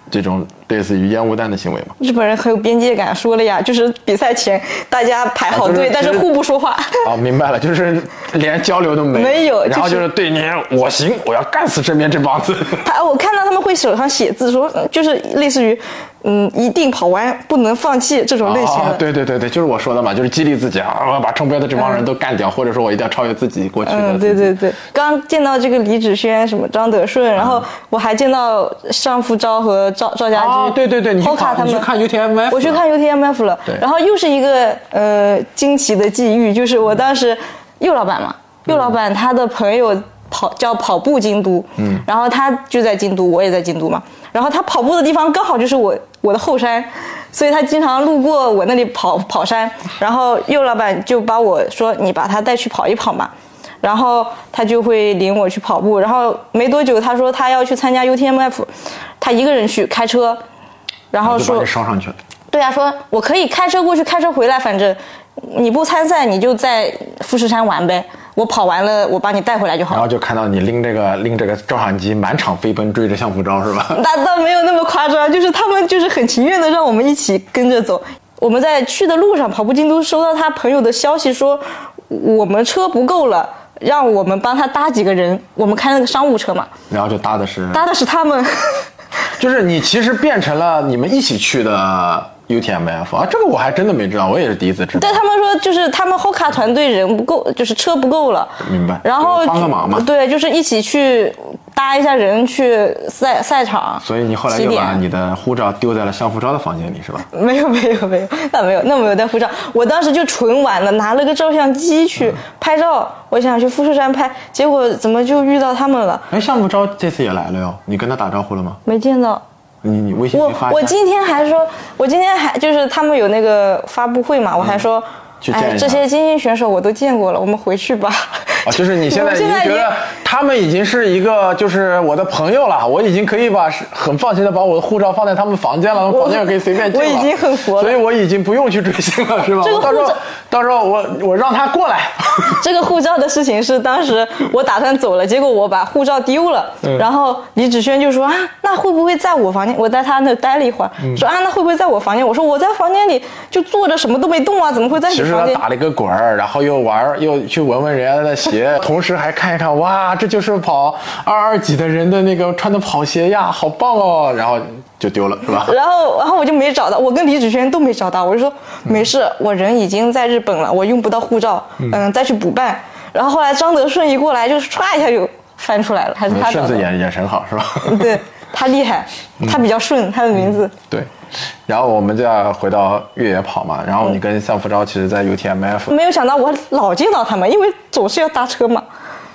这种类似于烟雾弹的行为嘛？日本人很有边界感，说了呀，就是比赛前大家排好啊就是队，但是互不说话。哦，明白了，就是连交流都没没有然后就就是是对你我行，我要干死身边这帮子。他我看到他们会手上写字说，呃就是类似于，嗯，一定跑完，不能放弃这种类型啊的。对对对对，就是我说的嘛，就是激励自己啊，我要把冲标的这帮人都干掉，或者说我一定要超越自己过去的嗯，对对对，刚见到这个李子轩，什么张德顺，然后我还见到尚馥昭和赵赵家哦，对对对你去 Hoka 看他们，去看 UTMF 我去看 UTMF 了，然后又是一个呃惊奇的际遇，就是我当时右老板嘛，右老板他的朋友。跑叫跑步京都，嗯，然后他就在京都，我也在京都嘛，然后他跑步的地方刚好就是我我的后山，所以他经常路过我那里跑跑山，然后右老板就把我说你把他带去跑一跑嘛，然后他就会领我去跑步，然后没多久他说他要去参加 UTMF，他一个人去开车，然后说就把你捎上去了。对啊，说我可以开车过去，开车回来，反正你不参赛，你就在富士山玩呗。我跑完了，我把你带回来就好。然后就看到你拎这个拎这个照相机满场飞奔，追着相夫昭是吧？那倒没有那么夸张，就是他们就是很情愿的让我们一起跟着走。我们在去的路上跑步京都，收到他朋友的消息说我们车不够了，让我们帮他搭几个人。我们开那个商务车嘛，然后就搭的是，搭的是他们。就是你其实变成了你们一起去的 UTMF 啊，这个我还真的没知道，我也是第一次知道。但他们说，就是他们 Hoka 团队人不够，就是车不够了。明白然后帮个忙嘛对，就是一起去搭一下人去赛赛场。所以你后来起点又把你的护照丢在了相夫昭的房间里是吧？没有没有没有，那没有那没有带护照，我当时就纯玩了，拿了个照相机去拍照，我想去富士山拍，结果怎么就遇到他们了？哎，相夫昭这次也来了哟，你跟他打招呼了吗？没见到。你你微信我我今天还说，我今天还就是他们有那个发布会嘛，我还说，嗯去见一下哎，这些精英选手我都见过了，我们回去吧。啊，就是你现在已经觉得他们已经是一个就是我的朋友了，我已经可以把很放心的把我的护照放在他们房间了，他们房间也可以随便进了。我已经很佛了所以我已经不用去追星了，是吧？这个到时候护照到时候我我让他过来。这个护照的事情是当时我打算走了，结果我把护照丢了，嗯然后李芷轩就说啊，那会不会在我房间？我在他那待了一会儿，嗯说啊，那会不会在我房间？我说我在房间里就坐着什么都没动啊，怎么会在你其他打了一个滚儿，然后又玩儿，又去闻闻人家的鞋，同时还看一看，哇，这就是跑二二几的人的那个穿的跑鞋呀，好棒哦！然后就丢了，是吧？然后，然后我就没找到，我跟李子轩都没找到。我就说没事，我人已经在日本了，我用不到护照，嗯，再去补办。然后后来张德顺一过来，就唰一下就翻出来了，还是他的。顺子眼眼神好，是吧？对他厉害，他比较顺，他的名字。对，然后我们就要回到越野跑嘛，然后你跟向福昭其实，在 UTMF 没有想到我老见到他们，因为总是要搭车嘛，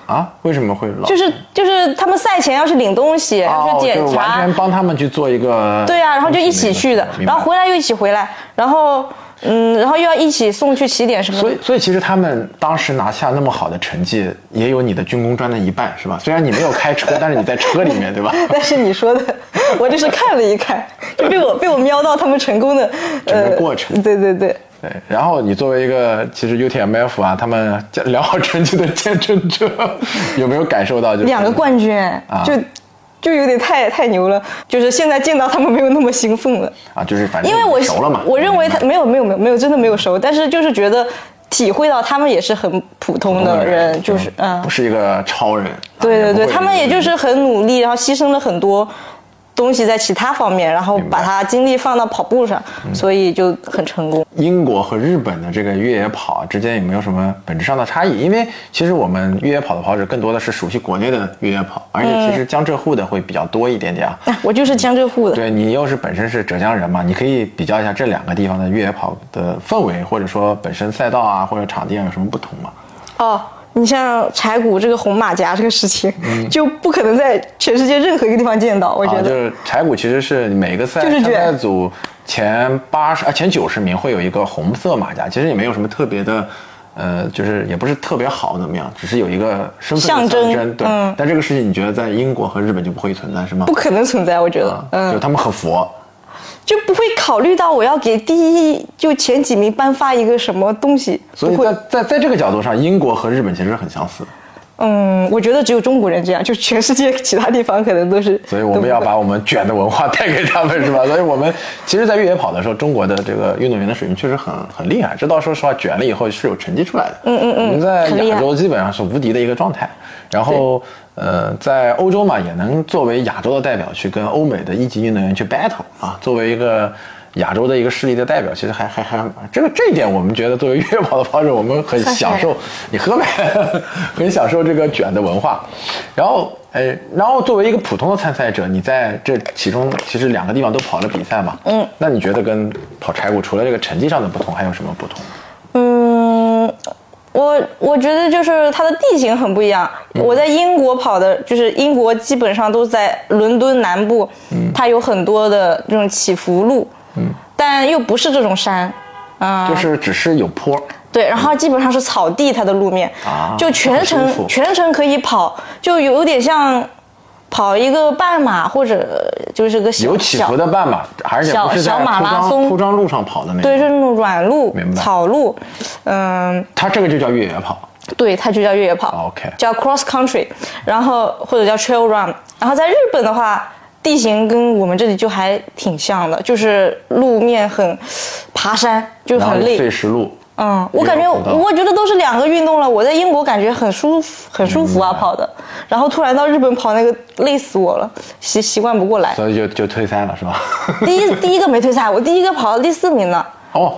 啊，为什么会老？就是就是他们赛前要去领东西，要哦去检查。完查，全帮他们去做一个对啊，然后就一起去的，然后回来又一起回来，然后嗯，然后又要一起送去起点什么的所。以，所以其实他们当时拿下那么好的成绩，也有你的军功专的一半，是吧？虽然你没有开车，但是你在车里面，对吧？但是你说的，我就是看了一看，就被我被我瞄到他们成功的整个呃过程对对对，对，然后你作为一个其实 UTMF 啊，他们良好成绩的见证者，有没有感受到就是两个冠军，啊就就有点太太牛了。就是现在见到他们没有那么兴奋了，啊，就是反正因为我熟了嘛。我认为他没有没有没有没有真的没有熟，但是就是觉得体会到他们也是很普通的人，就是嗯不，是一个超人。对对对，他们也就是很努力，然后牺牲了很多。东西在其他方面，然后把他精力放到跑步上，所以就很成功。英国和日本的这个越野跑之间有没有什么本质上的差异？因为其实我们越野跑的跑者更多的是熟悉国内的越野跑，而且其实江浙沪的会比较多一点点啊。啊我就是江浙沪的，对你又是本身是浙江人嘛，你可以比较一下这两个地方的越野跑的氛围，或者说本身赛道啊或者场地啊有什么不同吗？哦，你像柴谷这个红马甲这个事情，嗯 就不可能在全世界任何一个地方见到。我觉啊，就，是柴谷其实是每个赛就是参赛组前八十啊前九十名会有一个红色马甲，其实也没有什么特别的。呃，就是也不是特别好怎么样，只是有一个身份的象征对。嗯但这个事情你觉得在英国和日本就不会存在是吗不？可能存在。我觉得，啊，嗯就，他们很佛，就不会考虑到我要给第一就前几名颁发一个什么东西，所以会在。在在这个角度上，英国和日本其实是很相似的。嗯，我觉得只有中国人这样，就全世界其他地方可能都是。所以我们要把我们卷的文化带给他们，是吧？所以我们其实，在越野跑的时候，中国的这个运动员的水平确实很很厉害。这到说实话，卷了以后是有成绩出来的。嗯嗯嗯，我们在亚洲基本上是无敌的一个状态。然后，呃，在欧洲嘛，也能作为亚洲的代表去跟欧美的一级运动员去 battle 啊，作为一个。亚洲的一个势力的代表，其实还还还这个这一点，我们觉得作为越野跑的跑者，我们很享受。你喝呗，很享受这个卷的文化。然后，哎，然后作为一个普通的参赛者，你在这其中其实两个地方都跑了比赛嘛，嗯，那你觉得跟跑柴谷除了这个成绩上的不同，还有什么不同？嗯，我我觉得就是它的地形很不一样。我在英国跑的，就是英国基本上都在伦敦南部，它有很多的这种起伏路，但又不是这种山，啊、就是只是有坡，对，然后基本上是草地，它的路面，啊就全程全程可以跑，就有点像跑一个半马或者就是个小有起小伏的半马，而且不是在小小马铺装拉松。铺装路上跑的那种。对，种。是那种软路草路，嗯，它这个就叫越野跑。对，它就叫越野跑。OK 叫 cross country，然后或者叫 trail run。然后在日本的话，地形跟我们这里就还挺像的，就是路面很爬山，就很累。碎石路，嗯，我感觉我觉得都是两个运动了。我在英国感觉很舒服，很舒服啊，跑的。然后突然到日本跑那个，累死我了，习习惯不过来。所以就就退赛了，是吧？第一第一个没退赛，我第一个跑到第四名呢。哦，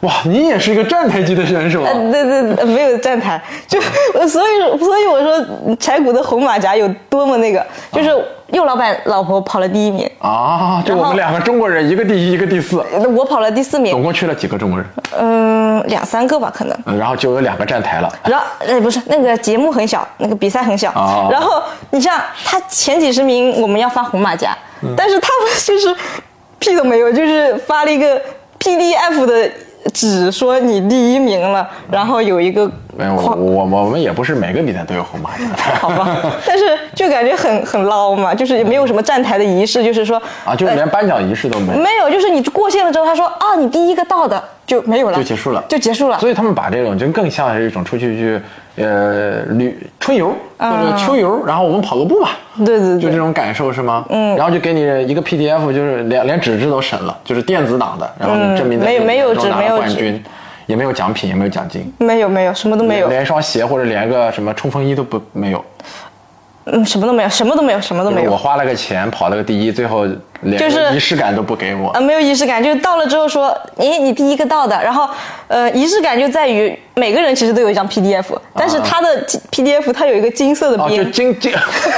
哇，你也是一个站台级的选手啊！呃，对对对，没有站台，就呃所以所以我说柴谷的红马甲有多么那个，就是右老板老婆跑了第一名，啊，就我们两个中国人，一个第一，一个第四，我跑了第四名，总共去了几个中国人？嗯，两三个吧可能。嗯然后就有两个站台了。然后，呃，不是那个节目很小，那个比赛很小。哦然后你像他前几十名，我们要发红马甲，嗯但是他们就是屁都没有，就是发了一个 PDF 的只，说你第一名了，然后有一个没有，我我我们也不是每个比赛都有红马甲的。好吧，但是就感觉很很捞嘛，就是也没有什么站台的仪式，就是说啊，就是连颁奖仪式都没有。没有，就是你过线了之后，他说啊，你第一个到的就没有了，就结束了就结束了。所以他们把这种就更像是一种出去去呃旅春游或者秋游，然后我们跑个步吧，对对对就这种感受是吗？嗯，然后就给你一个 PDF，就是连连纸质都省了，就是电子档的，然后你证明没有没有纸没有冠军，也没有奖品，也没有奖金，没有没有，什么都没有，连一双鞋或者连个什么冲锋衣都不没有。嗯，什么都没有，什么都没有，什么都没有我。花了个钱跑了个第一，最后连就是仪式感都不给我呃，。没有仪式感，就是到了之后说，诶，你第一个到的，然后，呃，仪式感就在于每个人其实都有一张 PDF，但是他的 PDF 它有一个金色的啊，就边，金金，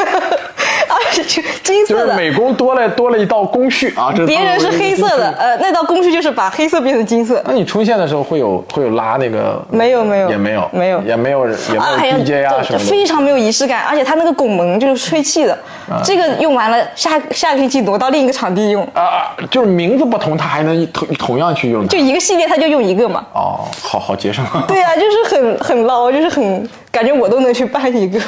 啊，就金就是美工多了多了一道工序啊，这别人是黑色的，呃，那道工序就是把黑色变成金色。那你冲线的时候会有会有拉那个？没有没有也没有没有也没有也没有 DJ 啊对什么的。非常没有仪式感，而且它那个拱门就是吹气的，啊这个用完了，下下个星期挪到另一个场地用，啊，就是名字不同，它还能同同样去用它就一个系列它就用一个嘛。哦，好好节省啊。对啊，就是很很捞，就是很感觉我都能去办一个。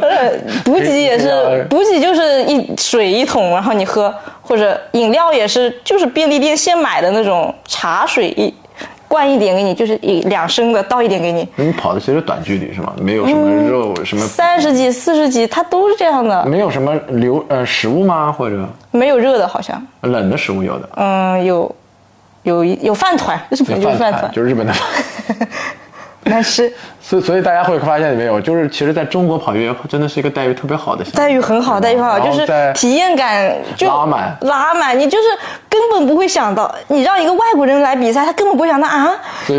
呃 补给也是，补给就是一水一桶，然后你喝，或者饮料也是，就是便利店现买的那种茶水一灌一点给你，就是一两升的倒一点给你，你跑的其实短距离是吗？没有什么肉，什么三十几、四十几，它都是这样的，没有什么流呃食物吗？或者没有热的，好像，冷的食物有的？嗯，有有一有饭团，日本就是饭团，就是日本的饭。难吃，所以所以大家会发现没有，就是其实在中国跑越野跑真的是一个待遇特别好的。待遇很好，待遇很好，就是体验感就拉满拉满，你就是根本不会想到，你让一个外国人来比赛，他根本不会想到啊，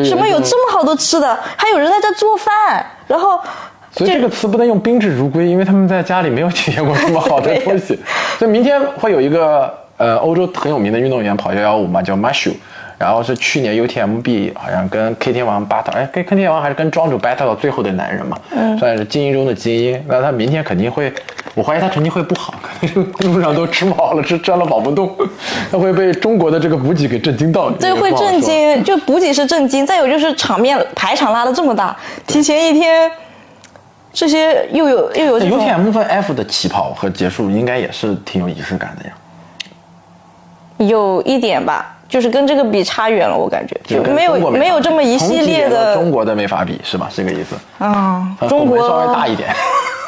什么有这么好多吃的，还有人在这做饭，然后所以这个词不能用宾至如归，因为他们在家里没有体验过这么好的 东西。所以明天会有一个呃欧洲很有名的运动员跑幺幺五嘛，叫 Mashu，然后是去年 UTMB 好像跟 K 天王 battle，哎，跟 K 天王还是跟庄主 battle 到最后的男人嘛，算是精英中的精英。那他明天肯定会，我怀疑他成绩会不好，可能是路上都吃饱了，吃撑了跑不动，他会被中国的这个补给给震惊到。对会震惊，就补给是震惊，再有就是场面排场拉的这么大，提前一天，这些又有又有这 UTM 分 F 的起跑和结束应该也是挺有仪式感的呀。有一点吧，就是跟这个比差远了，我感觉就没有没有这么一系列的中国的没法比，是吧？这个意思。啊，呃中国稍微大一点，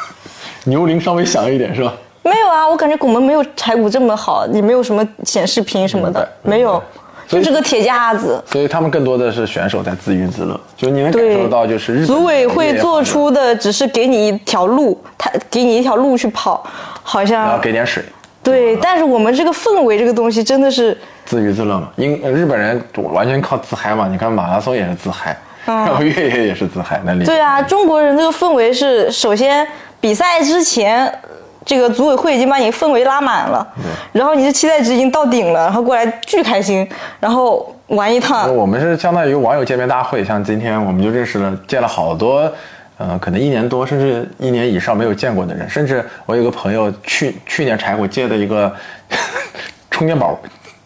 牛铃稍微响一点，是吧？没有啊，我感觉拱门没有柴谷这么好，也没有什么显示屏什么的，没有，就是个铁架子。所以他们更多的是选手在自娱自乐，就是你能感对受到，就是日组委会做出的只是给你一条路，他给你一条路去跑，好然后像给点水，对。但是我们这个氛围这个东西真的是，自娱自乐嘛。英日本人完全靠自嗨嘛，你看马拉松也是自嗨，然后越野也是自嗨，那里。对啊，中国人这个氛围是首先比赛之前这个组委会已经把你氛围拉满了，然后你的期待值已经到顶了，然后过来巨开心，然后玩一趟。我们是相当于网友见面大会，像今天我们就认识了，见了好多，呃，可能一年多甚至一年以上没有见过的人，甚至我有个朋友去去年柴火借的一个 充电宝。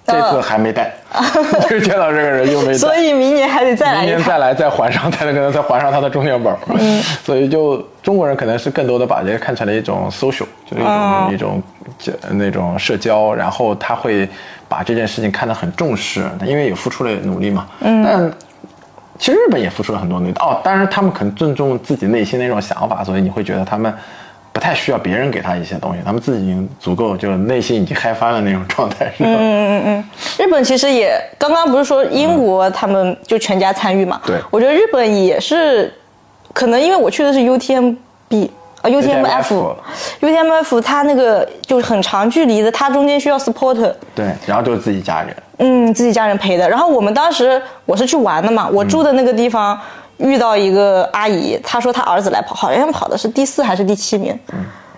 这次还没带，就见到这个人又没带，所以明年还得再来。明年再来再还上，才能可能再还上他的充电宝。嗯，所以就中国人可能是更多的把这个看成了一种 social，就是一种一种那种社交，然后他会把这件事情看得很重视，因为也付出了努力嘛。嗯，但其实日本也付出了很多努力哦，当然他们很尊重自己内心的那种想法，所以你会觉得他们。不太需要别人给他一些东西，他们自己已经足够，就是内心已经嗨翻了那种状态。嗯嗯嗯嗯。日本其实也刚刚不是说英国他们就全家参与嘛？对。我觉得日本也是，可能因为我去的是 UTMB 啊 UTMF，UTMF 它那个就是很长距离的，它中间需要 supporter。对，然后都是自己家人。嗯，自己家人陪的。然后我们当时我是去玩的嘛，我住的那个地方。遇到一个阿姨，她说她儿子来跑，好像跑的是第四还是第七名。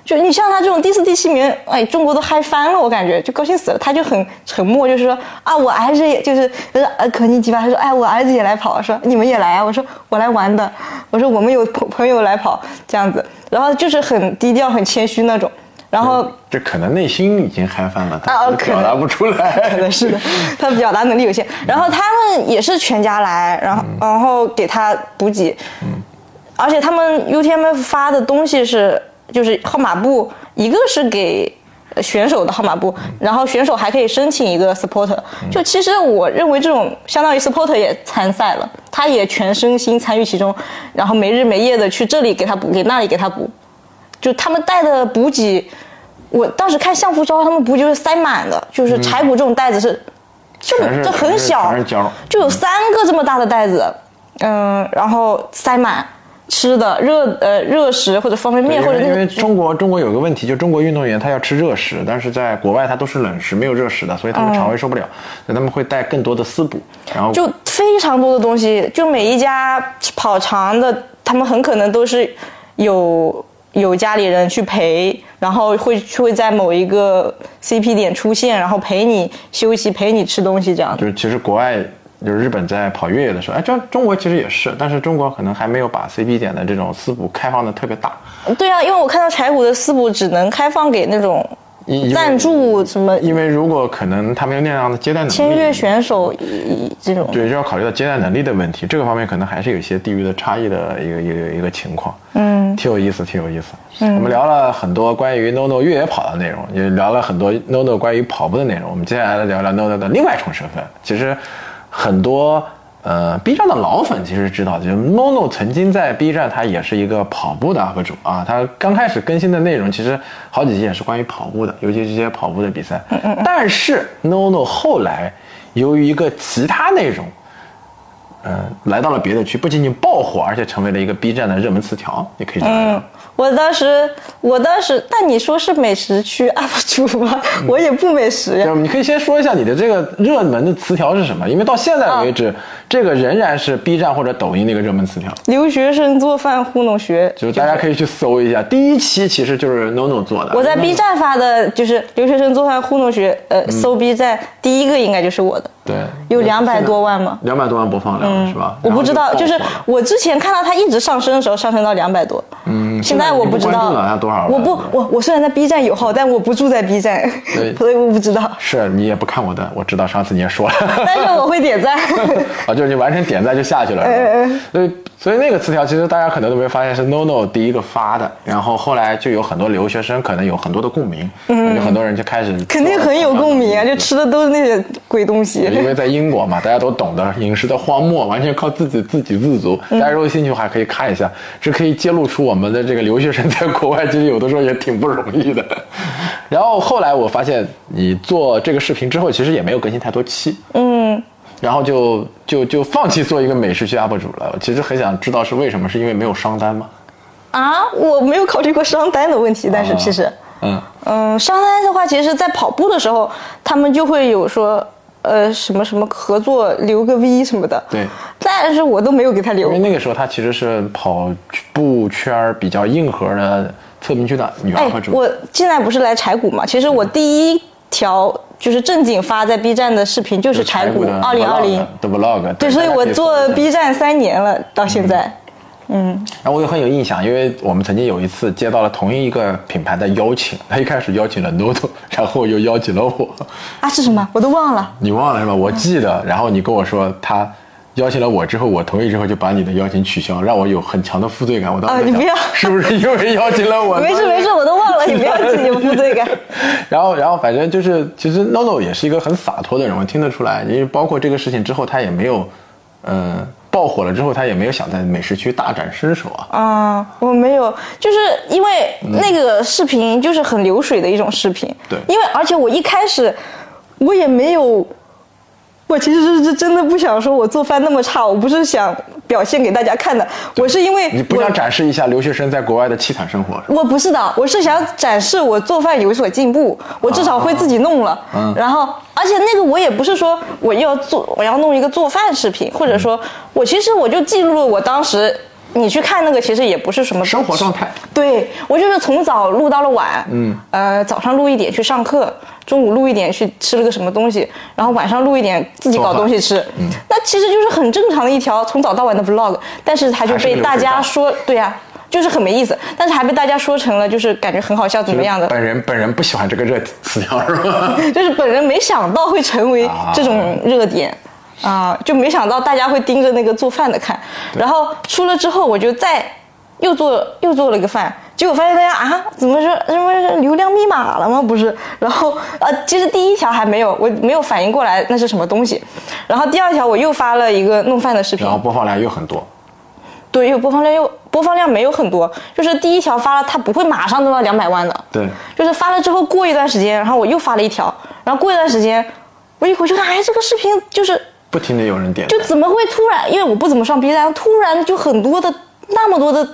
就你像他这种第四、第七名，哎，中国都嗨翻了，我感觉就高兴死了。他就很沉默，就是说啊，我儿子也就是呃可尼基吧，他说哎，我儿子也来跑，说你们也来啊，我说我来玩的，我说我们有朋朋友来跑这样子，然后就是很低调、很谦虚那种。然后这可能内心已经嗨翻了，他表达不出来，可能是的，他表达能力有限。然后他们也是全家来，然后然后给他补给，嗯，而且他们 UTMF 发的东西是就是号码布，一个是给选手的号码布，然后选手还可以申请一个 supporter。就其实我认为这种相当于 supporter 也参赛了，他也全身心参与其中，然后没日没夜的去这里给他补，给那里给他补。就他们带的补给，我当时看相夫招，他们补就是塞满的，就是柴补这种袋子是，就这很小，就有三个这么大的袋子，嗯，然后塞满吃的热呃热食或者方便面或者因为中国中国有个问题，就中国运动员他要吃热食，但是在国外他都是冷食，没有热食的，所以他们肠胃受不了，所以他们会带更多的私补，然后就非常多的东西，就每一家跑长的，他们很可能都是有。有家里人去陪，然后会会在某一个 CP 点出现，然后陪你休息，陪你吃东西，这样。就是其实国外，就是日本在跑越野的时候，哎，这中国其实也是，但是中国可能还没有把 CP 点的这种私补开放的特别大。对啊，因为我看到柴谷的私补只能开放给那种。赞助什么？因为如果可能，他没有那样的接待能力。签约选手这种，对，就要考虑到接待能力的问题。这个方面可能还是有一些地域的差异的一个一个一个情况。嗯，挺有意思，挺有意思。嗯，我们聊了很多关于 NONO 越野跑的内容，也聊了很多 NONO 关于跑步的内容。我们接下来来聊聊 NONO 的另外一重身份。其实很多。呃，B 站的老粉其实知道，就 NONO 曾经在 B 站，他也是一个跑步的 UP 主啊。他刚开始更新的内容，其实好几集也是关于跑步的，尤其是一些跑步的比赛。但是 NONO 后来由于一个其他内容。嗯，来到了别的区，不仅仅爆火，而且成为了一个 B 站的热门词条。你可以讲讲。我当时，我当时，但你说是美食区 UP 主吗？我也不美食呀。你可以先说一下你的这个热门的词条是什么？因为到现在为止，这个仍然是 B 站或者抖音的一个热门词条。留学生做饭糊弄学，就是大家可以去搜一下。第一期其实就是 NONO 做的。我在 B 站发的就是留学生做饭糊弄学，呃，搜 B 站第一个应该就是我的。对，有两百多万吗？两百多万播放量是吧？我不知道，就是我之前看到它一直上升的时候，上升到两百多。嗯，现在我不知道多少。我不，我我虽然在 B 站有号，但我不住在 B 站，所以我不知道。是你也不看我的，我知道上次你也说了。但是我会点赞。啊，就是你完成点赞就下去了。所以。所以那个词条其实大家可能都没发现是 NONO 第一个发的，然后后来就有很多留学生可能有很多的共鸣，嗯，有很多人就开始肯定很有共鸣啊，就吃的都是那些鬼东西。因为在英国嘛，大家都懂得饮食的荒漠，完全靠自己自给自足。大家如果有兴趣的话，可以看一下，这可以揭露出我们的这个留学生在国外其实有的时候也挺不容易的。然后后来我发现你做这个视频之后，其实也没有更新太多期，嗯。然后就就就放弃做一个美食区 UP 主了。我其实很想知道是为什么，是因为没有商单吗？啊，我没有考虑过商单的问题。但是其实，嗯嗯，商单的话，其实，在跑步的时候，他们就会有说，呃，什么什么合作留个 V 什么的。对。但但是我都没有给他留因为。那个时候他其实是跑步圈比较硬核的测评区的女哎 UP，主。我现在不是来柴谷嘛？其实我第一条就是正经发在 B 站的视频就是柴谷的二零二零。的 vlog，对，所以我做 B 站三年了，到现在。嗯然后我也很有印象，因为我们曾经有一次接到了同一个品牌的邀请，他一开始邀请了 Noto，然后又邀请了我，啊，是什么？我都忘了。你忘了是吧？我记得，然后你跟我说他邀请了我之后，我同意之后就把你的邀请取消，让我有很强的负罪感。我当时啊你不要是不是因为邀请了我？没事没事，我都忘了，你不要自己有负罪感。然后，然后反正就是，其实 NONO 也是一个很洒脱的人，我听得出来。因为包括这个事情之后，他也没有，呃，爆火了之后，他也没有想在美食区大展身手啊。啊、我没有，就是因为那个视频就是很流水的一种视频。对因为而且我一开始我也没有，我其实是是真的不想说我做饭那么差，我不是想表现给大家看的，我是因为你不想展示一下留学生在国外的凄惨生活？我不是的，我是想展示我做饭有所进步，我至少会自己弄了。嗯然后，而且那个我也不是说我要做，我要弄一个做饭视频，或者说我其实我就记录了我当时。你去看那个，其实也不是什么生活状态。对我就是从早录到了晚，嗯，呃，早上录一点去上课，中午录一点去吃了个什么东西，然后晚上录一点自己搞东西吃，嗯，那其实就是很正常的一条从早到晚的 vlog，但是它就被大家说，对呀、就是很没意思，但是还被大家说成了就是感觉很好笑怎么样的，本人本人不喜欢这个热词条是吧？就是本人没想到会成为这种热点。啊，就没想到大家会盯着那个做饭的看，然后出了之后，我就再又做又做了一个饭，结果发现大家啊，怎么说什么流量密码了吗？不是，然后呃，其实第一条还没有，我没有反应过来那是什么东西，然后第二条我又发了一个弄饭的视频。然，后播放量又很多，对，又播放量又播放量没有很多，就是第一条发了，它不会马上弄到两百万的，对，就是发了之后过一段时间，然后我又发了一条，然后过一段时间，我一回去看，哎，这个视频就是不停的有人点。就怎么会突然？因为我不怎么上 B 站，突然就很多的那么多的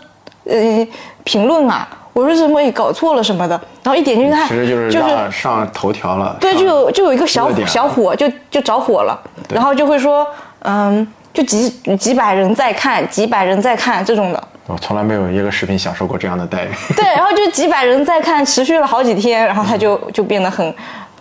呃评论啊，我说怎么也搞错了什么的，然后一点进去看，其实就是让上头条了。对，就有就有一个小小火就就着火了，然后就会说，嗯，就几几百人在看，几百人在看这种的。我从来没有一个视频享受过这样的待遇，对，然后就几百人在看，持续了好几天，然后他就就变得很，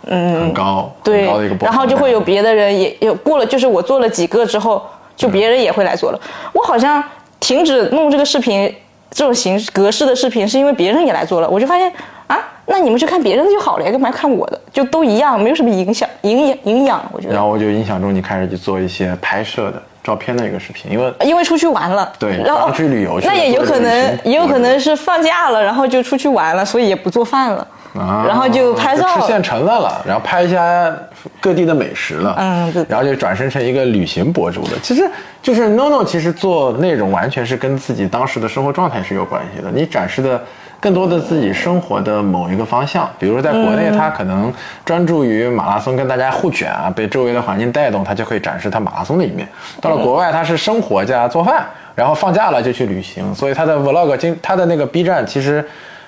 嗯，很高，对很高的一个，播然。后就会有别的人也有过了，就是我做了几个之后，就别人也会来做了。我好像停止弄这个视频这种形式格式的视频，是因为别人也来做了，我就发现啊，那你们去看别人的就好了呀，干嘛要看我的？就都一样，没有什么影响营养营养，我觉得。然后我就印象中你开始去做一些拍摄的照片的一个视频，因为因为出去玩了，对然后刚去旅游去了那也有可能，也有可能是放假了，然后就出去玩了，所以也不做饭了，啊然后就拍照吃现成的了，然后拍一下各地的美食了，嗯对然后就转身成一个旅行博主了。其实就是 NONO，其实做内容完全是跟自己当时的生活状态是有关系的。你展示的更多的自己生活的某一个方向，比如说在国内，他可能专注于马拉松跟大家互卷啊，被周围的环境带动，他就可以展示他马拉松的一面。到了国外，他是生活加做饭，然后放假了就去旅行，所以他的 vlog 经他的那个 B 站其实。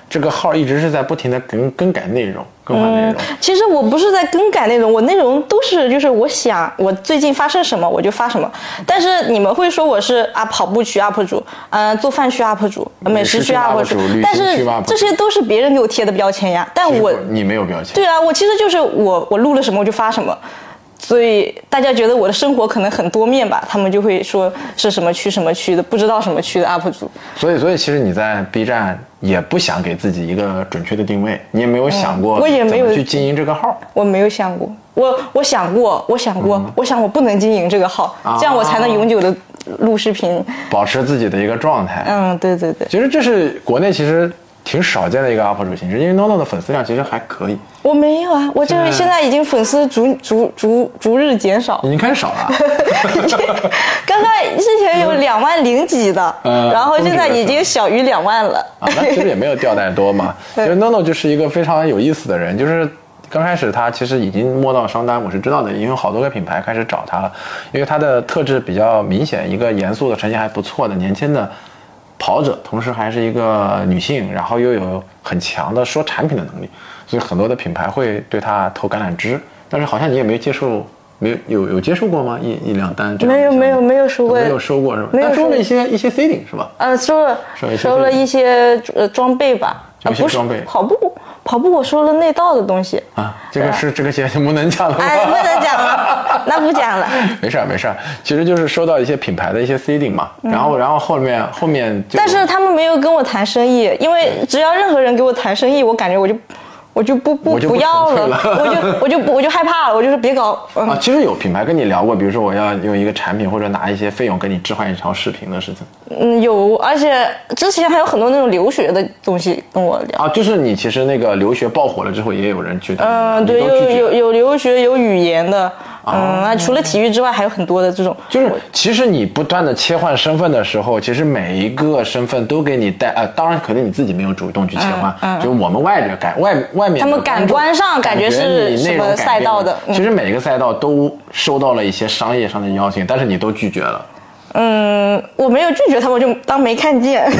这个号一直是在不停的更更改内容、更换内容。其实我不是在更改内容，我内容都是就是我想我最近发生什么我就发什么。但是你们会说我是啊跑步区 UP 主，嗯、做饭区 UP 主，美食区 UP 主但是这些都是别人给我贴的标签呀。但我你没有标签，对啊，我其实就是我我录了什么我就发什么。所以大家觉得我的生活可能很多面吧，他们就会说是什么区什么区的，不知道什么区的 UP 主。所以所以其实你在 B 站也不想给自己一个准确的定位，你也没有想过嗯我也没有怎么去经营这个号。我没有想过，我我想过，我想过，我想我不能经营这个号，这样我才能永久的录视频。保持自己的一个状态。嗯，对对对，其实这是国内其实挺少见的一个 UP 主形式，因为 NONO 的粉丝量其实还可以，我没有啊，我就是现在已经粉丝逐逐逐逐日减少已。经开始少了。刚刚之前有两万零几的，嗯然后现在已经小于两万了。啊，那其实也没有掉太多嘛。其实 NONO 就是一个非常有意思的人，就是刚开始他其实已经摸到商单，我是知道的，因为好多个品牌开始找他了，因为他的特质比较明显，一个严肃的、成绩还不错的年轻的跑者，同时还是一个女性，然后又有很强的说产品的能力，所以很多的品牌会对她投橄榄枝。但是好像你也没接受没有有有接受过吗？一一两单这样没有没有没有收过没有收过是吧？没有收但收了一些一些 C 顶是吧？呃，收了收了一些收了一些呃装备吧，有一些装备。跑步跑步我说了内道的东西，啊，这个是这个节目 能讲的吗？哎，不能讲了，那不讲了。没事儿没事儿，其实就是收到一些品牌的一些 C 顶嘛，然后然后后面后面就但是他们没有跟我谈生意，因为只要任何人给我谈生意，我感觉我就我就不不不要了，我就我就不我就害怕了，我就是别搞，嗯。啊，其实有品牌跟你聊过，比如说我要用一个产品或者拿一些费用跟你置换一条视频的事情。嗯有，而且之前还有很多那种留学的东西跟我聊。啊，就是你其实那个留学爆火了之后，也有人去嗯，对，有有有留学，有语言的，嗯，啊，除了体育之外，还有很多的这种。就是其实你不断的切换身份的时候，其实每一个身份都给你带，呃，当然可能你自己没有主动去切换，就我们外人感外外面他们感官上感觉是你内容什么改变了赛道的嗯其实每个赛道都收到了一些商业上的邀请，但是你都拒绝了。嗯，我没有拒绝他们，我就当没看见。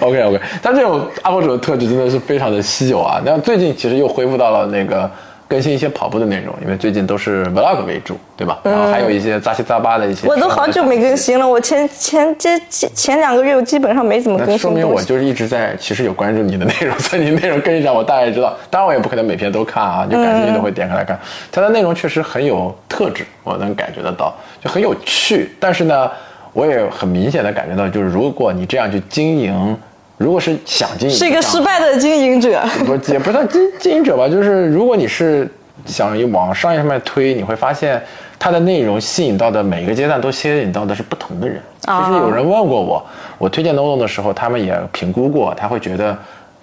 OK OK，但这种 UP 主的特质真的是非常的稀有啊。那最近其实又恢复到了那个更新一些跑步的内容，因为最近都是 Vlog 为主，对吧？然后还有一些杂七杂八的一些。嗯我都好久没更新了，我前前这前前两个月我基本上没怎么更新说。明我就是一直在，其实有关注你的内容，所以你内容跟一下，我大概知道。当然我也不可能每篇都看啊，就感兴趣都会点开来看。它的内容确实很有特质，我能感觉得到，就很有趣。但是呢，我也很明显的感觉到，就是如果你这样去经营，如果是想经营，是一个失败的经营者。不是也不算经经营者吧，就是如果你是想往商业上面推，你会发现它的内容吸引到的每个阶段都吸引到的是不同的人。啊其实有人问过我，我推荐 NONO 的时候，他们也评估过，他会觉得。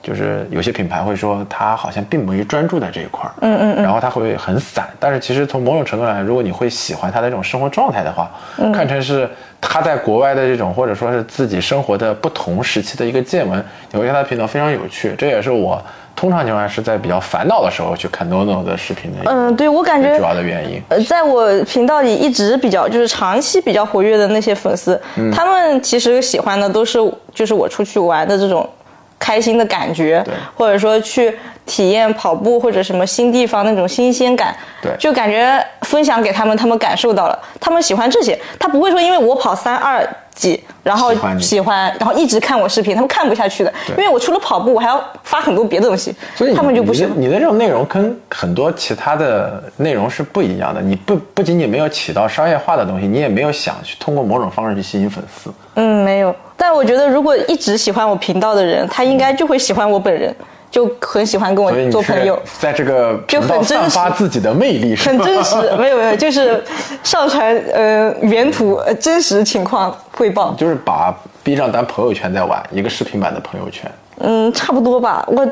就是有些品牌会说他好像并没专注在这一块儿，嗯嗯然后他会很散。但是其实从某种程度来，如果你会喜欢他的这种生活状态的话，看成是他在国外的这种或者说是自己生活的不同时期的一个见闻，你会看他的频道非常有趣。这也是我通常情况下是在比较烦恼的时候去看 NONO 的视频的一个嗯，对我感觉主要的原因。呃，在我频道里一直比较就是长期比较活跃的那些粉丝，嗯他们其实喜欢的都是就是我出去玩的这种开心的感觉，或者说去体验跑步或者什么新地方那种新鲜感，对就感觉分享给他们，他们感受到了，他们喜欢这些，他不会说因为我跑三二几，然后喜欢然后一直看我视频，他们看不下去的，因为我除了跑步，我还要发很多别的东西，所以他们就不你喜欢。的你的这种内容跟很多其他的内容是不一样的。你不不仅仅没有起到商业化的东西，你也没有想去通过某种方式去吸引粉丝。嗯，没有。但我觉得，如果一直喜欢我频道的人，他应该就会喜欢我本人，就很喜欢跟我做朋友，在这个就很真散发自己的魅力，是很真实。没有没有，就是上传呃原图呃真实情况汇报。就是把 B 站当朋友圈在玩，一个视频版的朋友圈。嗯，差不多吧。我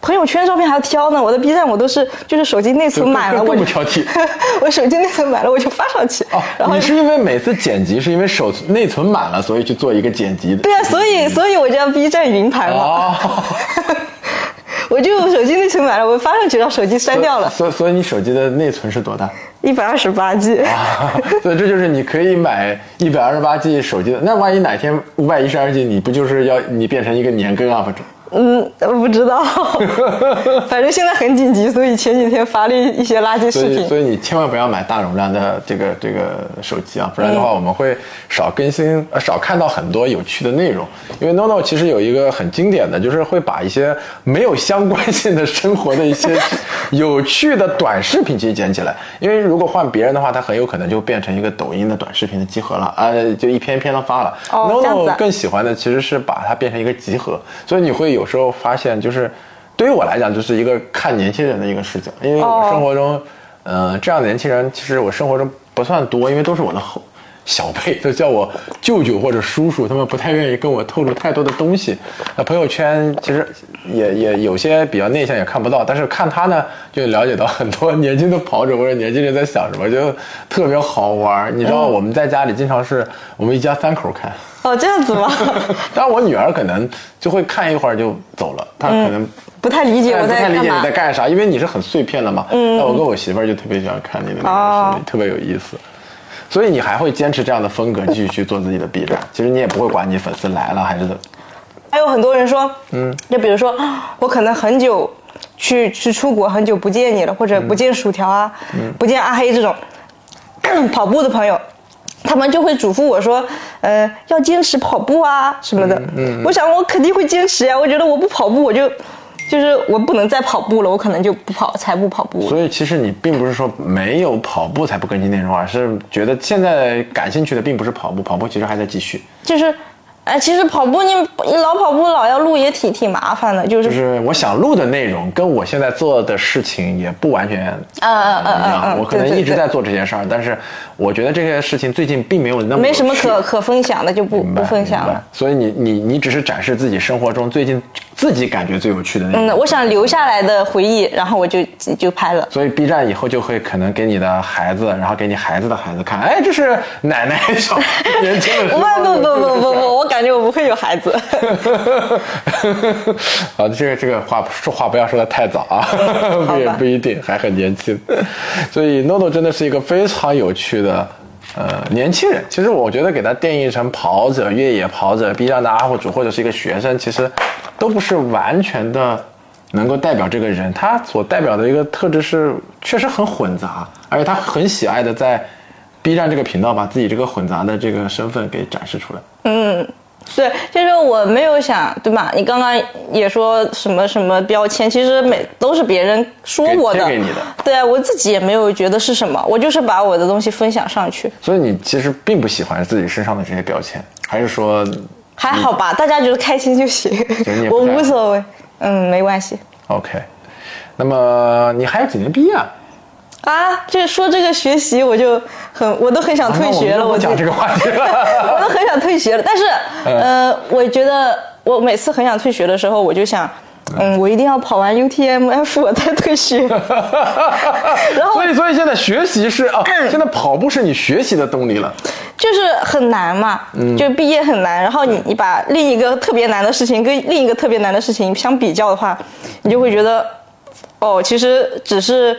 朋友圈照片还要挑呢，我的 B 站我都是就是手机内存满了，我不挑剔 我手机内存满了，我就发上去。哦，然后你是因为每次剪辑是因为手内存满了，所以去做一个剪辑的。对啊，所以所以我叫 B 站云盘嘛。哦，我就手机内存满了，我发上去，让手机删掉了，所以所以你手机的内存是多大？一百二十八 G。啊，所以这就是你可以买一百二十八 G 手机的。那万一哪天五百一十二 G，你不就是要你变成一个年更 UP 主？嗯，我不知道，反正现在很紧急，所以前几天发了一些垃圾，视频。所以你千万不要买大容量的这个这个手机啊，不然的话我们会少更新、呃少看到很多有趣的内容。因为 NONO 其实有一个很经典的，就是会把一些没有相关性的生活的一些有趣的短视频去剪起来。因为如果换别人的话，他很有可能就变成一个抖音的短视频的集合了，啊、就一篇一篇的发了。NONO 啊更喜欢的其实是把它变成一个集合，所以你会有有时候发现，就是对于我来讲，就是一个看年轻人的一个视角，因为我生活中，呃，这样的年轻人其实我生活中不算多，因为都是我的后小辈，都叫我舅舅或者叔叔，他们不太愿意跟我透露太多的东西。那朋友圈其实也也有些比较内向，也看不到，但是看他呢，就了解到很多年轻的跑者或者年轻人在想什么，就特别好玩。你知道我们在家里经常是我们一家三口看。哦，这样子吗？当然，我女儿可能就会看一会儿就走了，她可能不太理解我不太理解你在干嘛在。干啥，因为你是很碎片的嘛。嗯，那我跟我媳妇儿就特别喜欢看你的那个视频，哦特别有意思。所以你还会坚持这样的风格，继续去做自己的 B 站。其实你也不会管你粉丝来了还是怎么。还有很多人说，嗯，就比如说，我可能很久去去出国很久不见你了，或者不见薯条啊，不见阿黑这种跑步的朋友。他们就会嘱咐我说，呃，要坚持跑步啊什么的。嗯，我想我肯定会坚持呀。我觉得我不跑步，我就就是我不能再跑步了，我可能就不跑，才不跑步。所以其实你并不是说没有跑步才不更新内容，而是觉得现在感兴趣的并不是跑步，跑步其实还在继续。就是。哎，其实跑步你你老跑步老要录也挺挺麻烦的，就是就是我想录的内容跟我现在做的事情也不完全啊啊啊啊！我可能一直在做这件事儿，但是我觉得这些事情最近并没有那么没什么可可分享的，就不不分享了。所以你你你只是展示自己生活中最近自己感觉最有趣的那嗯，我想留下来的回忆，然后我就就拍了。所以 B 站以后就会可能给你的孩子，然后给你孩子的孩子看，哎，这是奶奶 小年轻的。不不不不不不，我感。觉我不会有孩子。啊，这个这个话说话不要说的太早啊，也不一定，还很年轻。所以 Nono 真的是一个非常有趣的呃年轻人。其实我觉得给他定义成跑者、越野跑者、B 站的 UP 主或者是一个学生，其实都不是完全的能够代表这个人。他所代表的一个特质是确实很混杂，而且他很喜爱的在 B 站这个频道把自己这个混杂的这个身份给展示出来。嗯。对，就是我没有想，对吧？你刚刚也说什么什么标签，其实每都是别人说我的，给你的。对啊，我自己也没有觉得是什么，我就是把我的东西分享上去。所以你其实并不喜欢自己身上的这些标签，还是说还好吧？大家觉得开心就行，我无所谓，嗯，没关系。OK，那么你还有几年毕业？啊，就说这个学习，我就很，我都很想退学了。我讲这个话题了，我都很想退学了。但是，呃，我觉得我每次很想退学的时候，我就想，嗯，我一定要跑完 UTMF 我再退学。然后，所以，所以现在学习是啊，现在跑步是你学习的动力了。就是很难嘛，就毕业很难。然后你你把另一个特别难的事情跟另一个特别难的事情相比较的话，你就会觉得，哦，其实只是。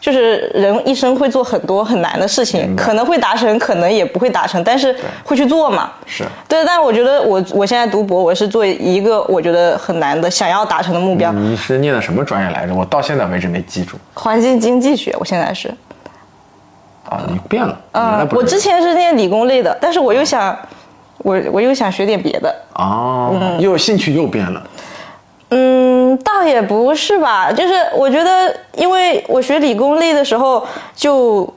就是人一生会做很多很难的事情，可能会达成，可能也不会达成，但是会去做嘛。是对，但我觉得我我现在读博，我是做一个我觉得很难的想要达成的目标。你是念的什么专业来着？我到现在为止没记住。环境经济学，我现在是。啊，你变了。嗯，我之前是念理工类的，但是我又想，我我又想学点别的。哦，又兴趣又变了。嗯，倒也不是吧，就是我觉得，因为我学理工类的时候，就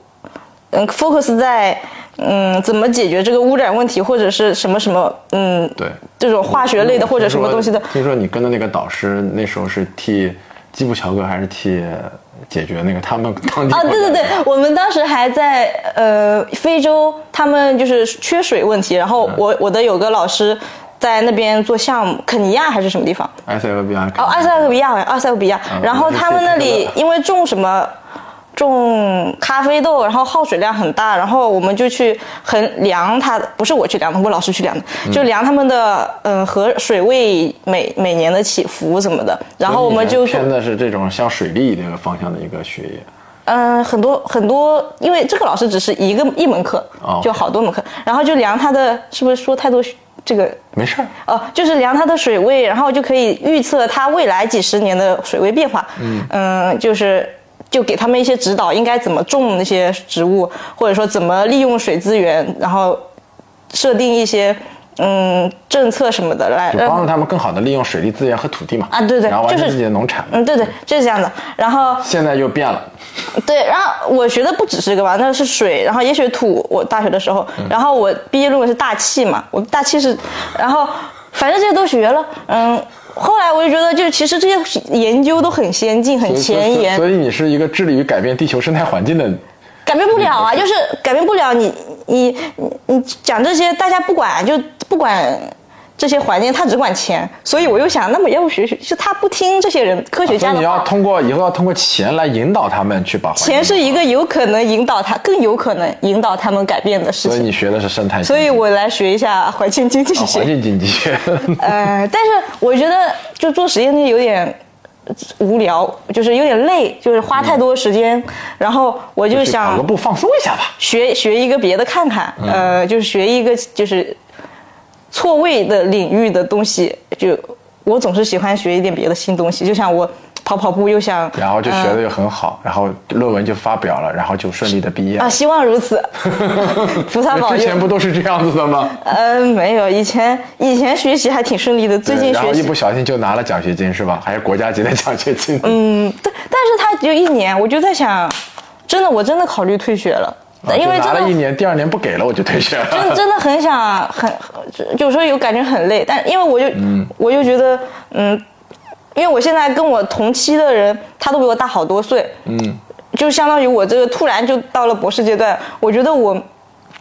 嗯，focus 在嗯怎么解决这个污染问题，或者是什么什么，嗯，对，这种化学类的或者什么东西的。听说你跟的那个导师那时候是替基普乔格，还是替解决那个他们当地？啊，对对对，我们当时还在呃非洲，他们就是缺水问题，然后我我的有个老师。在那边做项目，肯尼亚还是什么地方？埃塞俄比亚。哦，埃塞俄比亚，埃塞俄比亚。然后他们那里因为种什么，种咖啡豆，然后耗水量很大，然后我们就去衡量它，不是我去量的，我老师去量的，就量他们的嗯河水位每每年的起伏什么的。然后我们就偏的是这种像水利那个方向的一个学业。嗯，很多很多，因为这个老师只是一个一门课，就好多门课，然后就量他的，是不是说太多？这个没事儿哦，就是量它的水位，然后就可以预测它未来几十年的水位变化。嗯嗯，就是就给他们一些指导，应该怎么种那些植物，或者说怎么利用水资源，然后设定一些。嗯，政策什么的来帮助他们更好的利用水利资源和土地嘛？啊，对对，然后完成自己的农产。嗯，对对，就是这样的。然后现在又变了。对，然后我学的不只是这个吧，那是水，然后也学土。我大学的时候，然后我毕业论文是大气嘛，我大气是，然后反正这些都学了。嗯，后来我就觉得，就其实这些研究都很先进、很前沿。所以你是一个致力于改变地球生态环境的。改变不了啊，就是改变不了你，你你你讲这些，大家不管，就不管这些环境，他只管钱。所以我又想，那么要不学学，是他不听这些人科学家的话。你要通过以后要通过钱来引导他们去把。钱是一个有可能引导他，更有可能引导他们改变的事情。所以你学的是生态。所以我来学一下环境经济学。环境经济学。呃，但是我觉得就做实验有点。无聊，就是有点累，就是花太多时间，然后我就想跑个步放松一下吧，学学一个别的看看，呃，就是学一个就是错位的领域的东西，就我总是喜欢学一点别的新东西，就像我跑跑步，又想然后就学的又很好，然后论文就发表了，然后就顺利的毕业。啊，希望如此，菩萨保佑之前。不都是这样子的吗？呃，没有，以前以前学习还挺顺利的，最近学习然后一不，小心就拿了奖学金是吧？还是国家级的奖学金。嗯，但但是他只有一年，我就在想，真的，我真的考虑退学了，因为拿了一年，第二年不给了，我就退学了。真真的很想很，有时候有感觉很累，但因为我就、我就觉得嗯，因为我现在跟我同期的人，他都比我大好多岁，嗯，就相当于我这个突然就到了博士阶段，我觉得我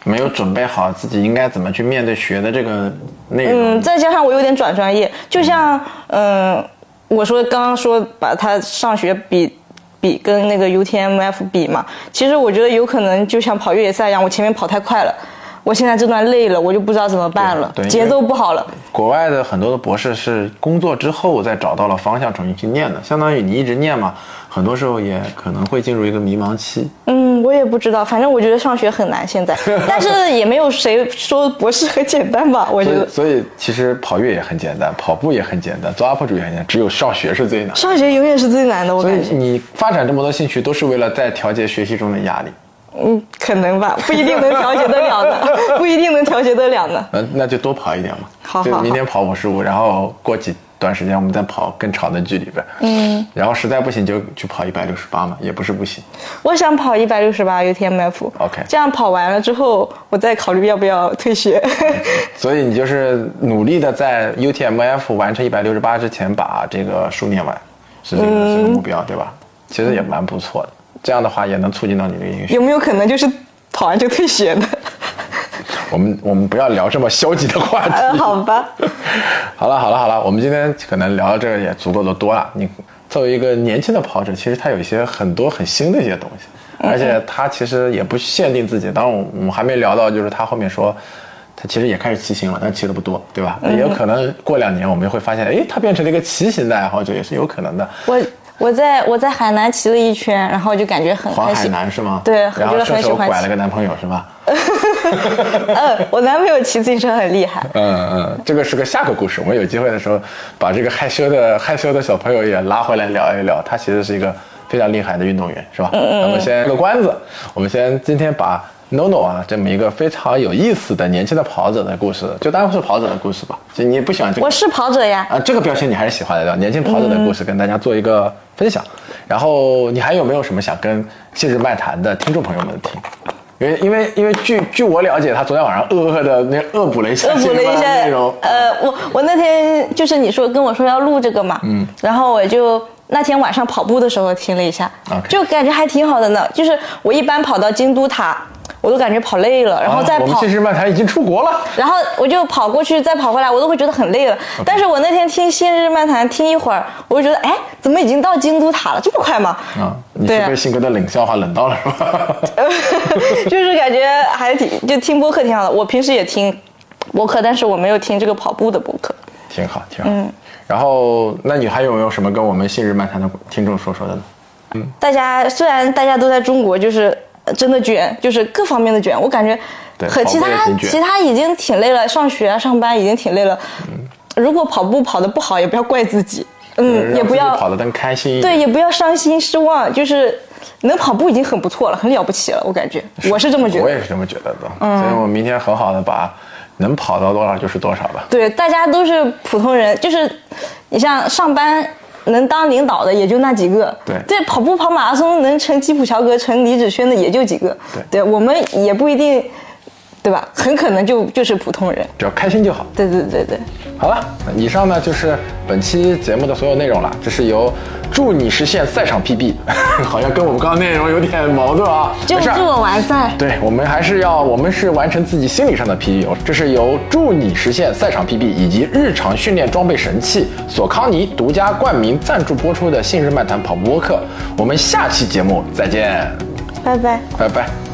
没有准备好自己应该怎么去面对学的这个内容。嗯，再加上我有点转专业，就像嗯、我说刚刚说把他上学比。比跟那个 UTMF 比嘛，其实我觉得有可能就像跑越野赛一样，我前面跑太快了，我现在这段累了，我就不知道怎么办了节奏不好了。国外的很多的博士是工作之后再找到了方向重新去念的，相当于你一直念嘛，很多时候也可能会进入一个迷茫期。嗯，我也不知道，反正我觉得上学很难现在，但是也没有谁说博士很简单吧？我觉得所以，其实跑越野很简单，跑步也很简单，做 UP 主也很简单，只有上学是最难。上学永远是最难的，我所以感觉。你发展这么多兴趣，都是为了在调节学习中的压力。嗯，可能吧，不一定能调节得了的，不一定能调节得了的。嗯那就多跑一点嘛。好好就明天跑五十五，然后过几段时间我们再跑更长的距离呗。嗯。然后实在不行就去跑一百六十八嘛，也不是不行。我想跑一百六十八 UTMF。OK 这样跑完了之后，我再考虑要不要退学。所以你就是努力的在 UTMF 完成一百六十八之前把这个书念完，是这个、嗯这个目标对吧？其实也蛮不错的，这样的话也能促进到你的英语。有没有可能就是跑完就退学呢？我们我们不要聊这么消极的话题。嗯，好吧。好了好了好了，我们今天可能聊到这个也足够的多了。你作为一个年轻的跑者，其实他有一些很多很新的一些东西，而且他其实也不限定自己。当然，我们还没聊到，就是他后面说。他其实也开始骑行了，但骑的不多，对吧？也有可能过两年我们会发现，哎，他变成了一个骑行的爱好者，也是有可能的。我我在我在海南骑了一圈，然后就感觉很环海南是吗？对然后顺手拐了个男朋友是吧？嗯，我男朋友骑自行车很厉害。嗯嗯，这个是个下个故事，我们有机会的时候把这个害羞的 害羞的小朋友也拉回来聊一聊。他其实是一个非常厉害的运动员，是吧？嗯那么先个关子，我们先今天把 NONO 啊这么一个非常有意思的年轻的跑者的故事，就当是跑者的故事吧。就你不喜欢这个我是跑者呀，啊，这个标签你还是喜欢的？年轻跑者的故事跟大家做一个分享。然后你还有没有什么想跟谢日漫谈的听众朋友们听？因为因为因为据据我了解，他昨天晚上恶恶的那恶补了一下恶补了一下内容。呃，我我那天就是你说跟我说要录这个嘛，嗯，然后我就那天晚上跑步的时候听了一下就感觉还挺好的呢。就是我一般跑到京都塔，我都感觉跑累了，然后再跑啊我们信日漫谈已经出国了。然后我就跑过去，再跑回来，我都会觉得很累了。但是我那天听《新日漫谈》听一会儿，我就觉得，哎，怎么已经到京都塔了？这么快吗？啊，你是被信哥的冷笑话冷到了是吧？就是感觉还挺，就听播客挺好的。我平时也听播客，但是我没有听这个跑步的播客。挺好，挺好。嗯。然后，那你还有没有什么跟我们信日漫谈的听众说说的呢？大家虽然大家都在中国，就是呃真的卷，就是各方面的卷，我感觉和其他其他已经挺累了，上学啊上班已经挺累了。嗯如果跑步跑得不好，也不要怪自己，嗯，也不要跑得更开心。对，也不要伤心失望，就是能跑步已经很不错了，很了不起了，我感觉，我是这么觉得。我也是这么觉得的。嗯。所以我明天很好的把能跑到多少就是多少吧。对，大家都是普通人，就是你像上班能当领导的也就那几个，对。对，跑步跑马拉松能成吉普乔格、成李子轩的也就几个，对。我们也不一定，对吧？很可能就就是普通人，只要开心就好。对对对对，好了，以上呢就是本期节目的所有内容了。这是由祝你实现赛场 PB，好像跟我们刚刚内容有点矛盾啊。就没事儿祝我完赛。对我们还是要，我们是完成自己心理上的 PB，这是由助你实现赛场 PB 以及日常训练装备神器索康尼独家冠名赞助播出的信日漫谈跑步播客。我们下期节目再见，拜拜。拜拜。